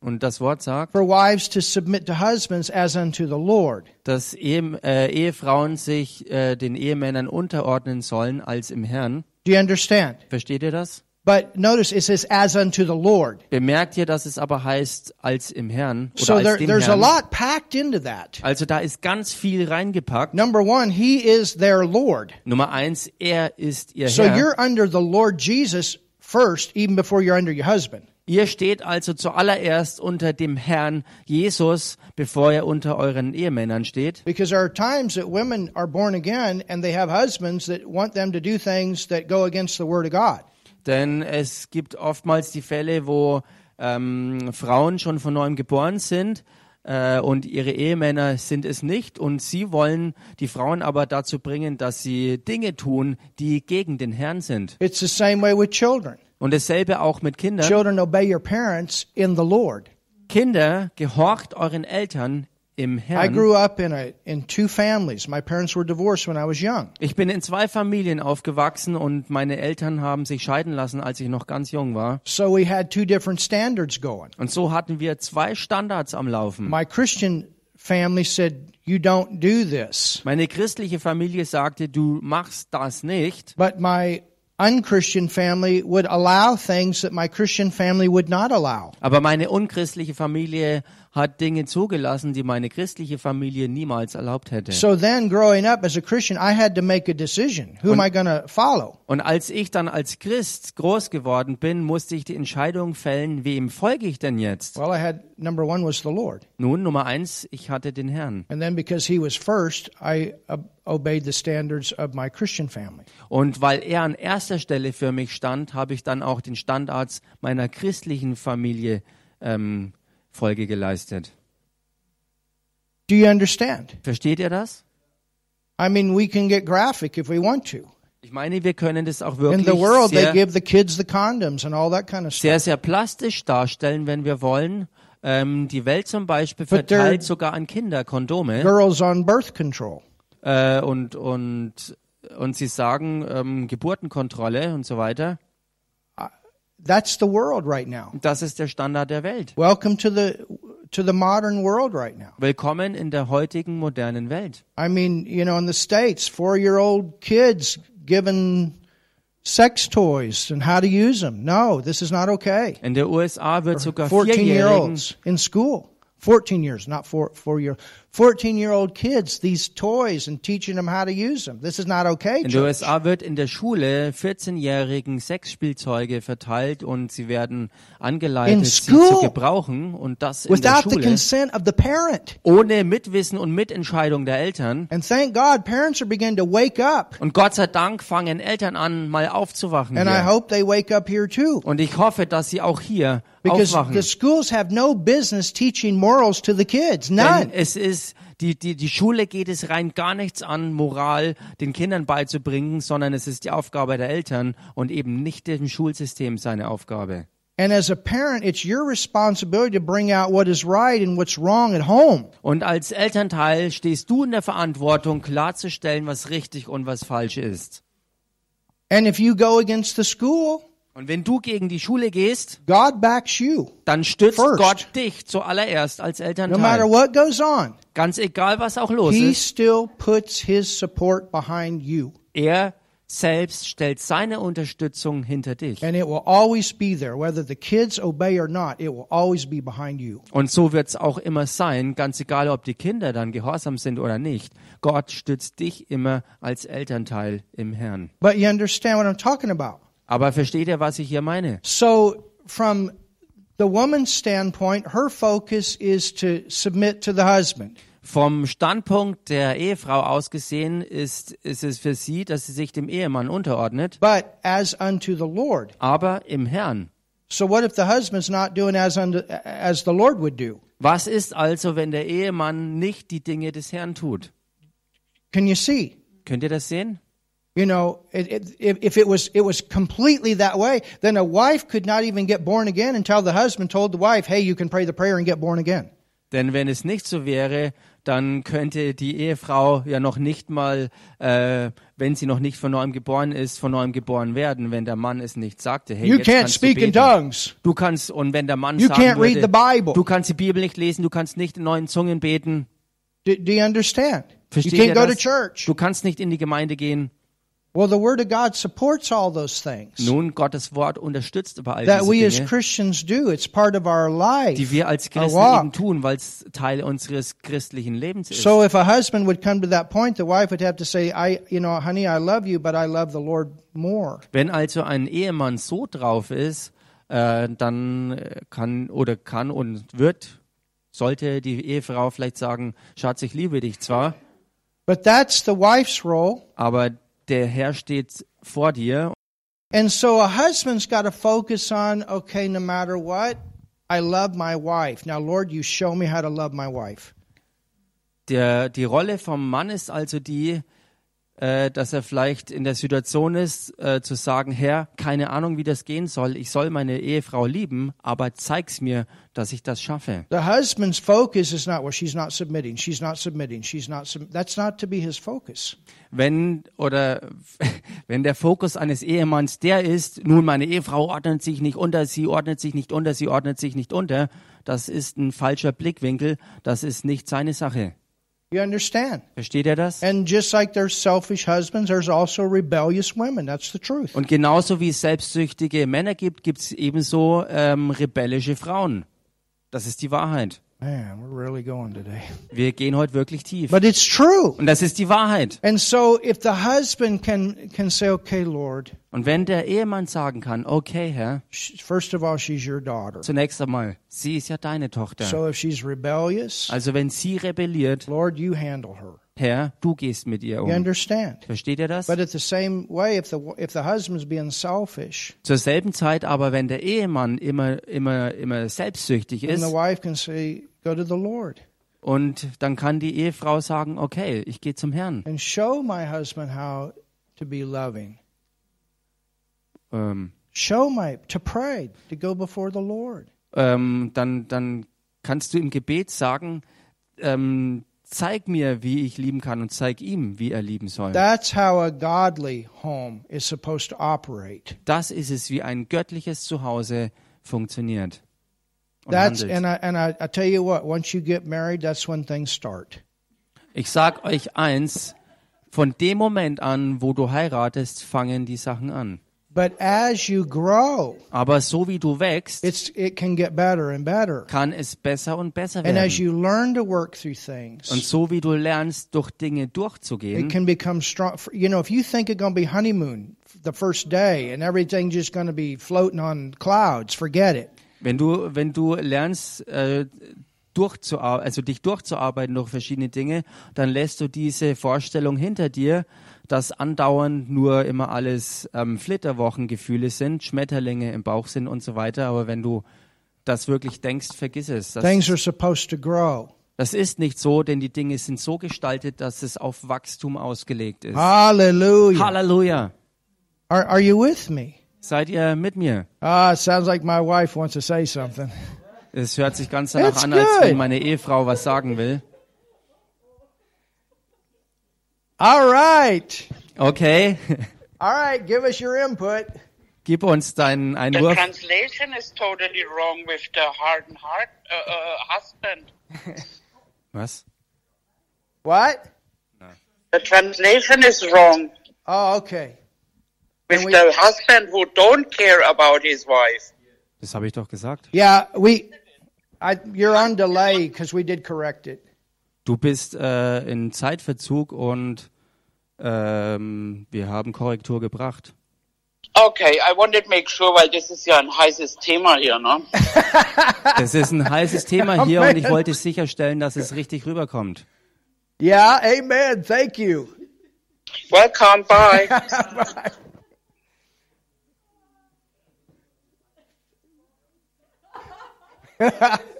und das Wort sagt, for wives to submit to husbands as unto the Lord. dass Ehe, äh, Ehefrauen sich äh, den Ehemännern unterordnen sollen als im Herrn. Do you understand? Versteht ihr das? But notice it says as unto the Lord. Bemerkt ihr, dass es aber heißt als im Herrn oder So als there, dem there's a lot packed into that. Also da ist ganz viel reingepackt. Number one, He is their Lord. Nummer eins, er ist ihr So Herr. you're under the Lord Jesus first, even before you're under your husband. Ihr steht also zuallererst unter dem Herrn Jesus, bevor er unter euren Ehemännern steht. Because there are times that women are born again and they have husbands that want them to do things that go against the Word of God. Denn es gibt oftmals die Fälle, wo ähm, Frauen schon von neuem geboren sind äh, und ihre Ehemänner sind es nicht. Und sie wollen die Frauen aber dazu bringen, dass sie Dinge tun, die gegen den Herrn sind. It's the same way with children. Und dasselbe auch mit Kindern. Children obey your parents in the Lord. Kinder, gehorcht euren Eltern im I Herrn. grew up in a in two families. My parents were divorced when I was young. Ich bin in zwei Familien aufgewachsen und meine Eltern haben sich scheiden lassen, als ich noch ganz jung war. So we had two different standards going. Und so hatten wir zwei Standards am Laufen. My Christian family said, "You don't do this." Meine christliche Familie sagte, du machst das nicht. But my unchristian family would allow things that my Christian family would not allow. Aber meine unchristliche Familie hat Dinge zugelassen, die meine christliche Familie niemals erlaubt hätte. So then growing up as a Christian, I had to make a decision. Who am I going to follow? Und als ich dann als Christ groß geworden bin, musste ich die Entscheidung fällen, wem folge ich denn jetzt? Well, I had number 1 was the Lord. Nun, Nummer eins, ich hatte den Herrn. And then because he was first, I uh, obeyed the standards of my Christian family. Und weil er an erster Stelle für mich stand, habe ich dann auch den Standards meiner christlichen Familie ähm, Folge geleistet. Do you understand? Versteht ihr das? I mean, we can get graphic if we want to. Ich meine, wir können das auch In wirklich the world, they sehr, give the kids the condoms and all that kind of stuff. sehr, sehr plastisch darstellen, wenn wir wollen. Ähm, die Welt zum Beispiel But verteilt sogar an Kinder Kondome Girls on birth control. äh, und, und, und sie sagen ähm, Geburtenkontrolle und so weiter. That's the world right now. Das ist der Standard der Welt. Welcome to the to the modern world right now. Willkommen in der heutigen modernen Welt. I mean, you know, in the states, four-year-old kids given sex toys and how to use them. No, this is not okay. In der USA wird sogar Vierjährigen 14-year-olds in school. 14 years, not four, four year, 14 year old kids, these toys and teaching them how to use them. This is not okay. In church. USA wird in der Schule 14-jährigen Sexspielzeuge verteilt und sie werden angeleitet, sie school? zu gebrauchen und das in der Schule consent of the parent. ohne Mitwissen und Mitentscheidung der Eltern. And thank God parents are beginning to wake up. Und Gott sei Dank fangen Eltern an, mal aufzuwachen. And I Hier. hope they wake up here too. Und ich hoffe, dass sie auch hier Because aufwachen. the schools have no business teaching morals to the kids. Denn None. es ist, die, die, die Schule geht es rein gar nichts an, Moral den Kindern beizubringen, sondern es ist die Aufgabe der Eltern und eben nicht dem Schulsystem seine Aufgabe. And as a parent, it's your responsibility to bring out what is right and what's wrong at home. Und als Elternteil stehst du in der Verantwortung, klarzustellen, was richtig und was falsch ist. And if you go against the school, Und wenn du gegen die Schule gehst, God backs you. dann stützt First. Gott dich zuallererst als No matter Elternteil. what goes on, Ganz egal, was auch los He ist. still puts His support behind you. Er selbst stellt seine Unterstützung hinter dich. And it will always be there. Whether the kids obey or not, it will always be behind you. Und so wird es auch immer sein, ganz egal, ob die Kinder dann gehorsam sind oder nicht. Gott stützt dich immer als Elternteil im Herrn. But you understand what I'm talking about. Aber versteht ihr, was ich hier meine? So, from the woman's standpoint, her focus is to submit to the husband. Vom Standpunkt der Ehefrau aus gesehen ist, ist es für sie, dass sie sich dem Ehemann unterordnet, But as unto the Lord. aber im Herrn. So, what if the husband's not doing as unto, as the Lord would do? Was ist also, wenn der Ehemann nicht die Dinge des Herrn tut? Can you see? Könnt ihr das sehen? You know, it, it, if, it was it was completely that way, then a wife could not even get born again until the husband told the wife, "Hey, you can pray the prayer and get born again." Denn wenn es nicht so wäre, dann könnte die Ehefrau ja noch nicht mal, äh, wenn sie noch nicht von neuem geboren ist, von neuem geboren werden, wenn der Mann es nicht sagte. Hey, You jetzt can't kannst speak du in beten. tongues. Du kannst und wenn der Mann You sagen can't read würde, the Bible. du kannst die Bibel nicht lesen, du kannst nicht in neuen Zungen beten, Do, do you understand? versteht you can't go to church. Du kannst nicht in die Gemeinde gehen. Well, the Word of God supports all those things Nun, Gottes Wort unterstützt aber all that we diese as Dinge, Christians do. It's part of our life. die wir als Christen eben tun, weil es Teil unseres christlichen Lebens ist. So if a husband would come to that point, the wife would have to say, I, you know, honey, I love you, but I love the Lord more. Wenn also ein Ehemann so drauf ist, äh, dann kann oder kann und wird, sollte die Ehefrau vielleicht sagen, Schatz, ich liebe dich zwar, But that's the wife's role. aber der Herr steht vor dir And so a husband's got to focus on, okay, no matter what, I love my wife. Now, Lord, you show me how to love my wife. Der, die Rolle vom Mann ist also die, äh, dass er vielleicht in der Situation ist, äh, zu sagen, Herr, keine Ahnung, wie das gehen soll. Ich soll meine Ehefrau lieben, aber zeig's mir, dass ich das schaffe. The husband's focus is not, well, she's not submitting, she's not submitting, she's not, sub-" that's not to be his focus. Wenn oder wenn der Fokus eines Ehemanns der ist, nun meine Ehefrau ordnet sich nicht unter, sie ordnet sich nicht unter, sie ordnet sich nicht unter, das ist ein falscher Blickwinkel, das ist nicht seine Sache. You understand? Versteht ihr das? And just like there's selfish husbands, there's also rebellious women. That's the truth. Und genauso wie es selbstsüchtige Männer gibt, gibt es ebenso ähm, rebellische Frauen. Das ist die Wahrheit. Man, we're really going today. Wir gehen heute wirklich tief. But it's true. Und das ist die Wahrheit. And so if the husband can, can say, okay, Lord, Und wenn der Ehemann sagen kann, okay, Herr, first of all, she's your daughter. zunächst einmal, sie ist ja deine Tochter. So if she's rebellious, Also wenn sie rebelliert, Lord, you handle her. Herr, du gehst mit ihr You um. understand? Versteht ihr das? But at the same way, if the if the husband's being selfish, Zur selben Zeit aber, wenn der Ehemann immer, immer, immer selbstsüchtig then the ist, wife can say, "Go to the Lord und dann kann die Ehefrau sagen, okay, ich gehe zum Herrn. and show my husband how to be loving. Ähm, Show my to pray, to go before the Lord." ähm, dann, dann kannst du im Gebet sagen, ähm, zeig mir, wie ich lieben kann und zeig ihm, wie er lieben soll. That's how a godly home is supposed to operate. Das ist es, wie ein göttliches Zuhause funktioniert. Und That's handelt. and I and I, I tell you what, once you get married, that's when things start. Ich sag euch eins, von dem Moment an, wo du heiratest, fangen die Sachen an. But as you grow, Aber so wie du wächst, it's it can get better and better. kann es besser und besser And as werden. you learn to work through things, Und so wie du lernst, durch Dinge it durchzugehen, can become strong. You know, if you think it's going to be honeymoon the first day and everything's just going to be floating on clouds, forget it. wenn du, wenn du lernst, äh, also dich durchzuarbeiten durch verschiedene Dinge, dann lässt du diese Vorstellung hinter dir, dass andauernd nur immer alles ähm, Flitterwochengefühle sind, Schmetterlinge im Bauch sind und so weiter. Aber wenn du das wirklich denkst, vergiss es. Things Das, are supposed to grow. das ist nicht so, denn die Dinge sind so gestaltet, dass es auf Wachstum ausgelegt ist. Hallelujah. Halleluja! Are, are you with me? Seid ihr mit mir? Ah, it sounds like my wife wants to say something. Es hört sich ganz danach That's an, als good. wenn meine Ehefrau was sagen will. All right. Okay, All right. Give us your input. gib uns deinen The translation is totally wrong with the hardened heart uh, uh, husband. Was? What? The translation is wrong Oh, okay. with we- the husband who don't care about his wife. Das habe ich doch gesagt. Yeah, we. I, you're on delay because we did correct it. Du bist äh, in Zeitverzug und ähm, wir haben Korrektur gebracht. Okay, I wanted to make sure, weil das ist ja ein heißes Thema hier, ne? Das ist ein heißes Thema hier und ich wollte sicherstellen, dass es richtig rüberkommt. Yeah. Amen. Thank you. Welcome, bye.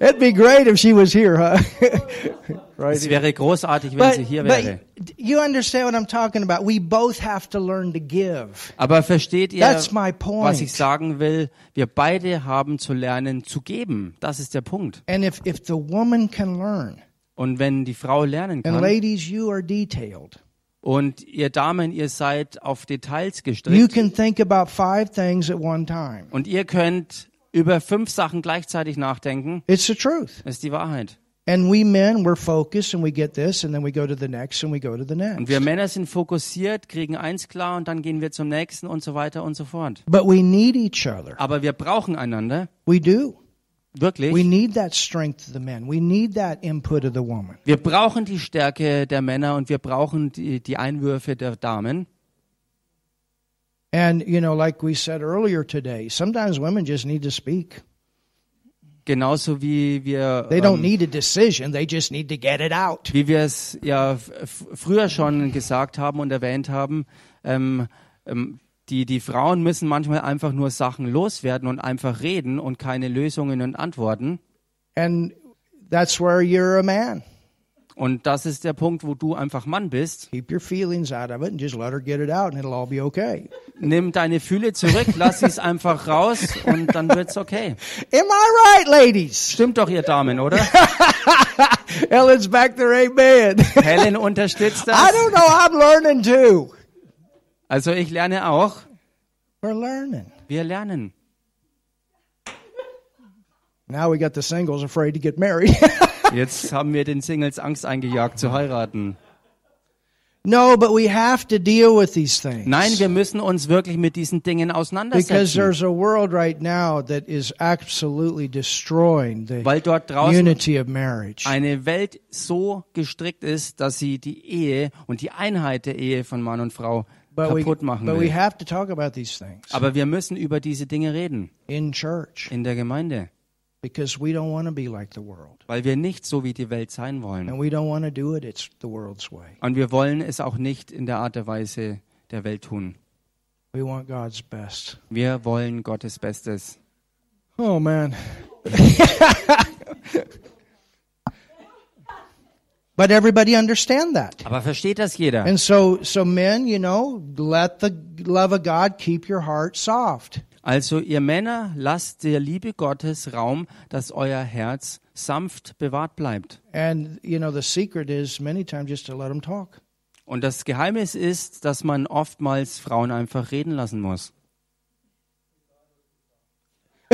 It'd be great if she was here, huh? right. Es wäre großartig, wenn But, sie hier wäre. you understand what I'm talking about? We both have to learn to give. Aber versteht ihr, That's my point. was ich sagen will? Wir beide haben zu lernen, zu geben. Das ist der Punkt. And if, if the woman can learn, Und wenn die Frau lernen and kann, ladies, you are detailed. und ihr Damen, ihr seid auf Details You gestrickt, can think about five things at one time. und ihr könnt über fünf Sachen gleichzeitig nachdenken, It's the truth. das ist die Wahrheit. And we men, we're focused and we get this and then we go to the next and we go to the Und next. wir Männer sind fokussiert, kriegen eins klar und dann gehen wir zum nächsten und so weiter und so fort. But we need each other. Aber wir brauchen einander, We do. We wirklich. need that strength of the men. We need that input of the woman. Wir brauchen die Stärke der Männer und wir brauchen die, die Einwürfe der Damen. And, you know, like we said earlier today, sometimes women just need to speak. Genauso wie wir, They don't ähm, need a decision, they just need to get it out. wie wir es ja früher schon gesagt haben und erwähnt haben, ähm, ähm, die, die Frauen müssen manchmal einfach nur Sachen loswerden und einfach reden und keine Lösungen und Antworten. And that's where you're a man. Und das ist der Punkt, wo du einfach Mann bist. Keep your feelings out of it and just let her get it out and it'll all be okay. Nimm deine Fühle zurück, lass es einfach raus und dann wird's okay. Am I right, ladies? Stimmt doch, ihr Damen, oder? Ellen's back there, amen. Helen unterstützt I das. don't know, I'm learning too. Also ich lerne auch. We're learning. Wir lernen. Now we got the singles afraid to get married. Jetzt haben wir den Singles Angst eingejagt zu heiraten. no, but we have to deal with these things. Nein, wir müssen uns wirklich mit diesen Dingen Because auseinandersetzen. there's a world right now that is absolutely destroying the Weil dort draußen unity of marriage. eine Welt so gestrickt ist, dass sie die Ehe und die Einheit der Ehe von Mann und Frau But kaputt machen but we will. have to talk about these things Aber wir müssen über diese Dinge reden in church in der Gemeinde, because we don't want to be like the world. weil wir nicht so wie die Welt sein wollen. And we don't want to do it it's the world's way. Und wir wollen es auch nicht in der Art der Weise der Welt tun. We want God's best. Wir wollen Gottes Bestes. Oh man. but everybody understand that. Aber versteht das jeder? And so so men, you know, let the love of God keep your heart soft. Also ihr Männer, lasst der Liebe Gottes Raum, dass euer Herz sanft bewahrt bleibt. And you know, the secret is many times just to let them talk. Und das Geheimnis ist, dass man oftmals Frauen einfach reden lassen muss.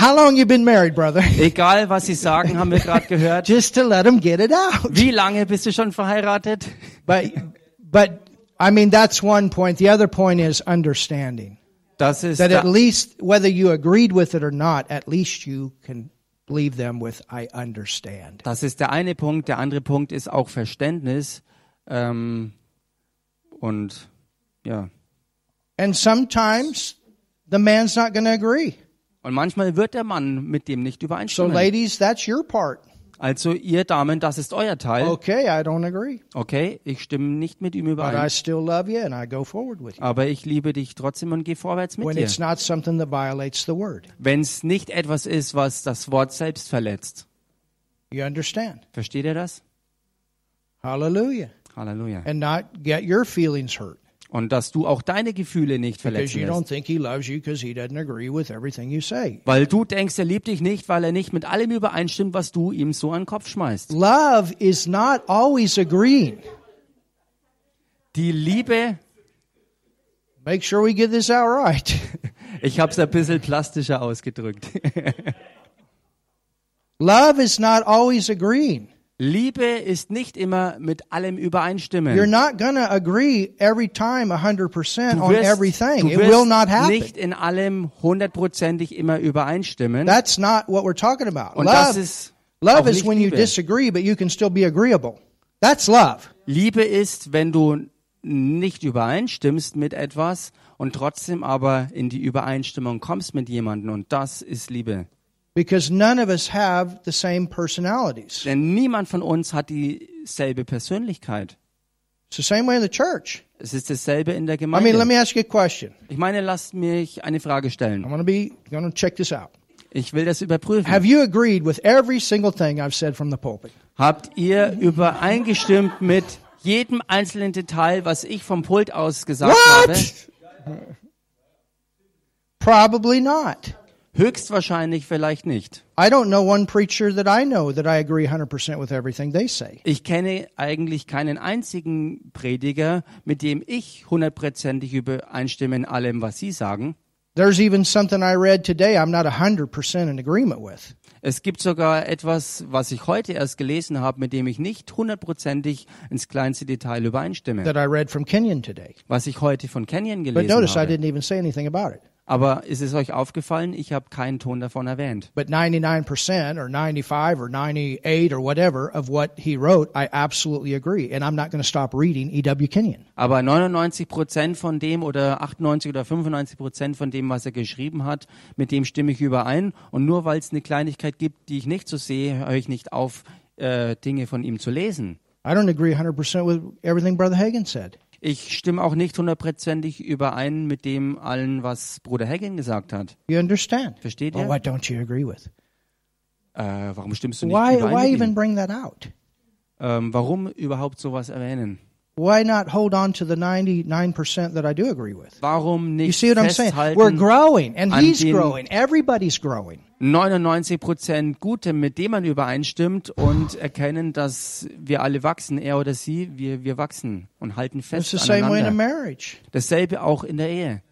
How long you been married, brother? Egal, was sie sagen, haben wir gerade gehört. just to let them get it out. Wie lange bist du schon verheiratet? But but I mean that's one point. The other point is understanding. Das ist That at least whether you agreed with it or not, at least you can leave them with I understand. das ist der eine Punkt. Der andere Punkt ist auch Verständnis. Ähm, und ja. And sometimes the man's not going to agree. Und manchmal wird der Mann mit dem nicht So übereinstimmen. ladies, that's your part. Also ihr Damen, das ist euer Teil. Okay, I don't agree. Okay, ich stimme nicht mit ihm But I überein. still love you and I go forward with you. Aber ich liebe dich trotzdem und gehe vorwärts mit When dir. it's not something that violates the word. Wenn es nicht etwas ist, was das Wort selbst verletzt. You understand? Versteht ihr das? Hallelujah. Halleluja. And not get your feelings hurt. Und dass du auch deine Gefühle nicht verletzen lässt. Weil du denkst, er liebt dich nicht, weil er nicht mit allem übereinstimmt, was du ihm so an den Kopf schmeißt. Love is not always agreeing. Die Liebe, Make sure we get this out right. ich habe es ein bisschen plastischer ausgedrückt. Love is not always agreeing. Liebe ist nicht immer mit allem You're übereinstimmen. not going to agree every time 100% Du on wirst, everything. It will not wirst happen. nicht in allem hundertprozentig immer übereinstimmen. That's not what we're talking about. Und das Love, ist auch love is when you disagree, but you can still be agreeable. That's love. Liebe ist, wenn du nicht übereinstimmst mit etwas und trotzdem aber in die Übereinstimmung kommst mit jemandem. Und das ist Liebe. Because none of us have the same personalities. Denn niemand von uns hat dieselbe Persönlichkeit. It's the same way in the church. Es ist dasselbe in der I mean, let Gemeinde. me ask you a question. Ich meine, lasst mich eine Frage I'm stellen. going to be to check this out. Ich will das überprüfen. Have you agreed with every single thing I've said from the pulpit? Habt ihr übereingestimmt mit jedem einzelnen Detail, was ich vom Pult aus gesagt habe? What? Probably not. Höchstwahrscheinlich vielleicht nicht. I don't know one preacher that I know that I agree 100% with everything they say. Ich kenne eigentlich keinen einzigen Prediger, mit dem ich hundertprozentig übereinstimme in allem, was sie sagen. There's even something I read today I'm not 100% in agreement with. Es gibt sogar etwas, was ich heute erst gelesen habe, mit dem ich nicht hundertprozentig ins kleinste Detail übereinstimme. that I read from Kenyon today. Was ich heute von Kenyon But gelesen notice I habe. didn't even say anything about it. Aber ist es euch aufgefallen? Ich habe keinen Ton davon erwähnt. But 99% or 95 or 98 or whatever of what he wrote, I absolutely agree. And I'm not going to stop reading E.W. Kenyon. Aber 99 Prozent von dem oder 98 oder 95 Prozent von dem, was er geschrieben hat, mit dem stimme ich überein. Und nur weil es eine Kleinigkeit gibt, die ich nicht so sehe, höre ich nicht auf, äh, Dinge von ihm zu lesen. I don't agree 100% with everything Brother Hagan said. Ich stimme auch nicht hundertprozentig überein mit dem allen, was Bruder Hagen gesagt hat. You understand? Versteht Well, ihr? what don't you agree with? Äh, warum stimmst du nicht Why, überein why even bring that out? Ähm, warum überhaupt sowas erwähnen? Why not hold on to the 99% that I do agree with? Warum You nicht see what I'm saying? We're growing, and an he's growing. Everybody's growing. 99 Prozent Gute, mit dem man übereinstimmt und erkennen, dass wir alle wachsen, er oder sie, wir, wir wachsen und halten It's fest the same way in a aneinander. marriage. Dasselbe auch in der Ehe.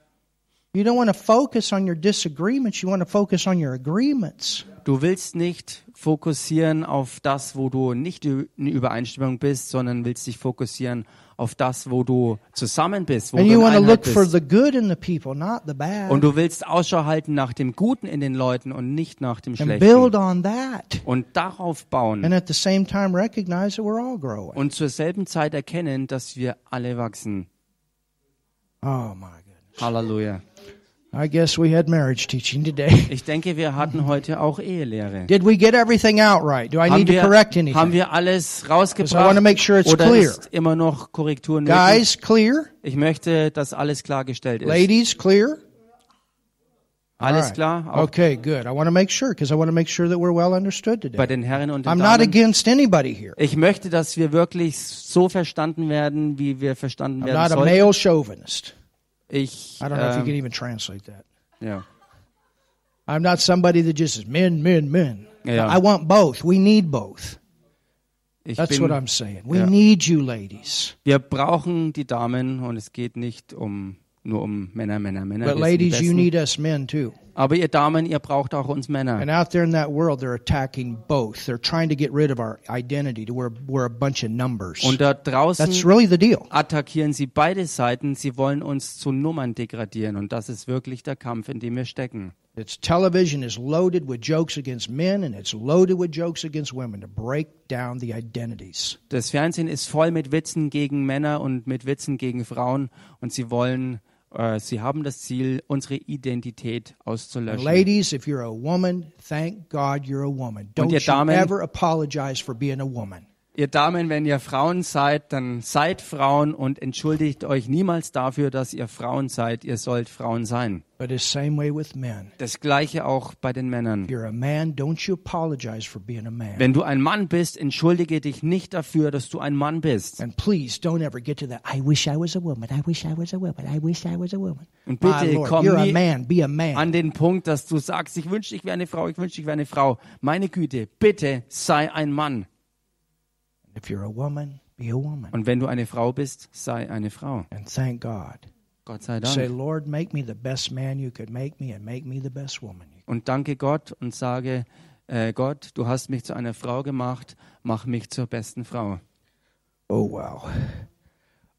You don't want to focus on your disagreements. You want to focus on your agreements. Du willst nicht fokussieren auf das, wo du nicht in Übereinstimmung bist, sondern willst dich fokussieren auf das, wo du zusammen bist, wo And du in Einheit bist. the good in the people, not the bad. Und du willst Ausschau halten nach dem Guten in den Leuten und nicht nach dem Schlechten. build on that. Und darauf bauen. And at the same time, recognize that we're all growing. Und zur selben Zeit erkennen, dass wir alle wachsen. Oh. Halleluja. I guess we had marriage teaching today. Ich denke, wir hatten heute auch Ehelehre. Did we get everything out right? Do I Haben need to wir, correct haben anything? wir alles Because I want to rausgebracht make sure it's oder clear. ist immer noch Korrektur nötig? Guys, clear? Ich möchte, dass alles klargestellt ist. Ladies, clear? Alles klar? Auch Okay, good. I want to make sure because I want to make sure that we're well understood bei today. den Herren und den I'm not against anybody here. Ich möchte, dass wir wirklich so verstanden werden, wie wir verstanden I'm werden not a sollten. male chauvinist. Ich, I don't know if you can ähm, even translate that. Yeah. I'm not somebody that just says men, men, men. Yeah. I want both. We need both. ich That's what I'm saying. We need you, ladies. wir brauchen die Damen und es geht nicht um nur um Männer, Männer, Männer. But wir sind die ladies, you need us men too. Aber ihr Damen, ihr braucht auch uns Männer. And out there in that world, they're attacking both. They're trying to get rid of our identity to where we're a bunch of numbers. Und da That's draußen really the deal. attackieren sie beide Seiten. Sie wollen uns zu Nummern degradieren. Und das ist wirklich der Kampf, in dem wir stecken. It's television is loaded with jokes against men and it's loaded with jokes against women to break down the identities. Das Fernsehen ist voll mit Witzen gegen Männer und mit Witzen gegen Frauen. Und sie wollen, sie haben das Ziel, unsere Identität auszulöschen. ladies, if you're a woman, thank God you're a woman. Don't you ever apologize for being a woman. Ihr Damen, wenn ihr Frauen seid, dann seid Frauen und entschuldigt euch niemals dafür, dass ihr Frauen seid. Ihr sollt Frauen sein. But it's same way with men. Das gleiche auch bei den Männern. If you're a man, don't you apologize for being a man. Wenn du ein Mann bist, entschuldige dich nicht dafür, dass du ein Mann bist. Und bitte komm nie man. an den Punkt, dass du sagst, ich wünschte, ich wäre eine Frau, ich wünschte, ich wäre eine Frau. Meine Güte, bitte sei ein Mann. If you're a woman, be a woman. Und wenn du eine Frau bist, sei eine Frau. And thank God. Gott sei Say, Dank. Lord, make me the best man you could make me and make me the best woman. you Und danke Gott und sage, äh, Gott, du hast mich zu einer Frau gemacht, mach mich zur besten Frau. Oh, wow.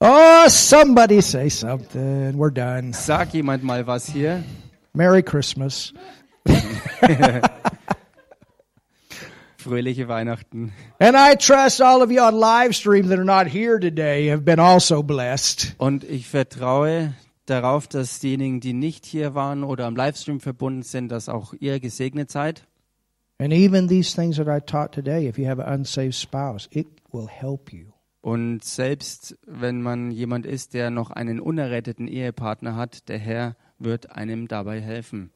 Oh, somebody say something. We're done. Sag jemand mal was hier. Merry Christmas. Fröhliche Weihnachten. And I trust all of you on live stream that are not here today have been also blessed. Und ich vertraue darauf, dass diejenigen, die nicht hier waren oder am Livestream verbunden sind, dass auch ihr gesegnet seid. And even these things that I taught today, if you have an unsaved spouse, it will help you. Und selbst wenn man jemand ist, der noch einen unerretteten Ehepartner hat, der Herr wird einem dabei helfen,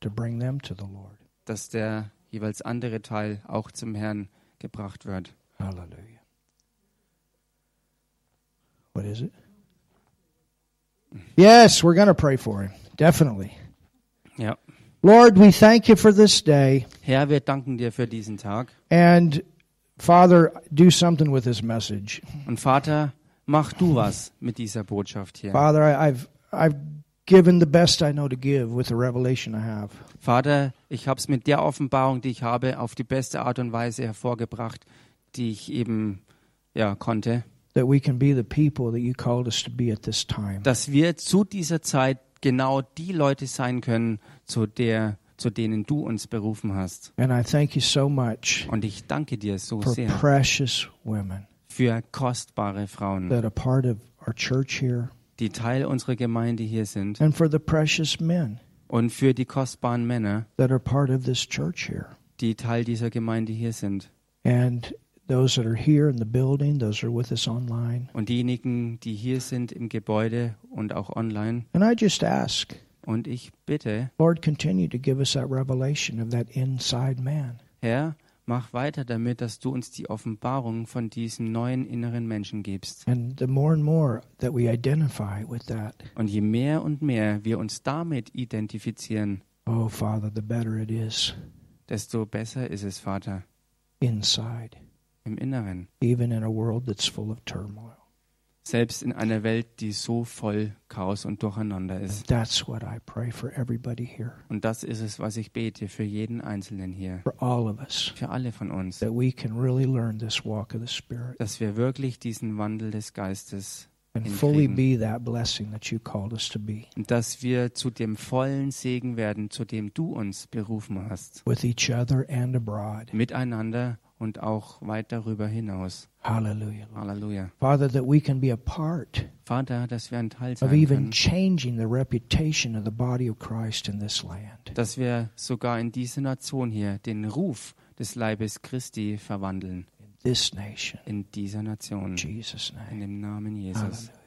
to bring them to the Lord. dass der jeweils andere Teil auch zum Herrn gebracht wird. Hallelujah. What is it? Yes, we're going to pray for him. Definitely. Ja. Lord, we thank you for this day. Herr, wir danken dir für diesen Tag. And Father, do something with this message. Und Vater, mach du was mit dieser Botschaft hier. Father, I've I've given the best I know to give with the revelation I have. Vater, ich habe es mit der Offenbarung, die ich habe, auf die beste Art und Weise hervorgebracht, die ich eben ja konnte, That we can be the people that you called us to be at this time. dass wir zu dieser Zeit genau die Leute sein können, zu der zu denen du uns berufen hast. And I thank you so much Und ich danke dir so for sehr precious women für kostbare Frauen, that are part of our church here die Teil unserer Gemeinde hier sind and for the precious men und für die kostbaren Männer, that are part of this church here. die Teil dieser Gemeinde hier sind. And those that are here in the building, those are with us online. Und diejenigen, die hier sind im Gebäude und auch online. And I just ask, Und ich bitte, Lord, continue to give us that revelation of that inside man. Herr, mach weiter damit, dass du uns die Offenbarung von diesem neuen inneren Menschen gibst. And the more and more that we identify with that, Und je mehr und mehr wir uns damit identifizieren, oh, Father, the better it is desto besser ist es, Vater, inside, im Inneren. even in a world that's full of turmoil. Selbst in einer Welt, die so voll Chaos und Durcheinander ist. That's what I pray for everybody here, Und das ist es, was ich bete für jeden Einzelnen hier, for all of us, für alle von uns, that we can really learn this walk of the Spirit. Dass wir wirklich diesen Wandel des Geistes and fully hinkriegen. be that blessing that you called us to be. Und dass wir zu dem vollen Segen werden, zu dem du uns berufen hast, with each other and abroad. miteinander und auch weit darüber hinaus. Hallelujah. Lord. Halleluja. Father, that we can be a part Vater, dass wir ein Teil of sein even können, changing the reputation of the body of Christ in this land. dass wir sogar in dieser Nation hier den Ruf des Leibes Christi verwandeln. In this nation. In dieser Nation. In Jesus' In name. dem Namen Jesus. Hallelujah.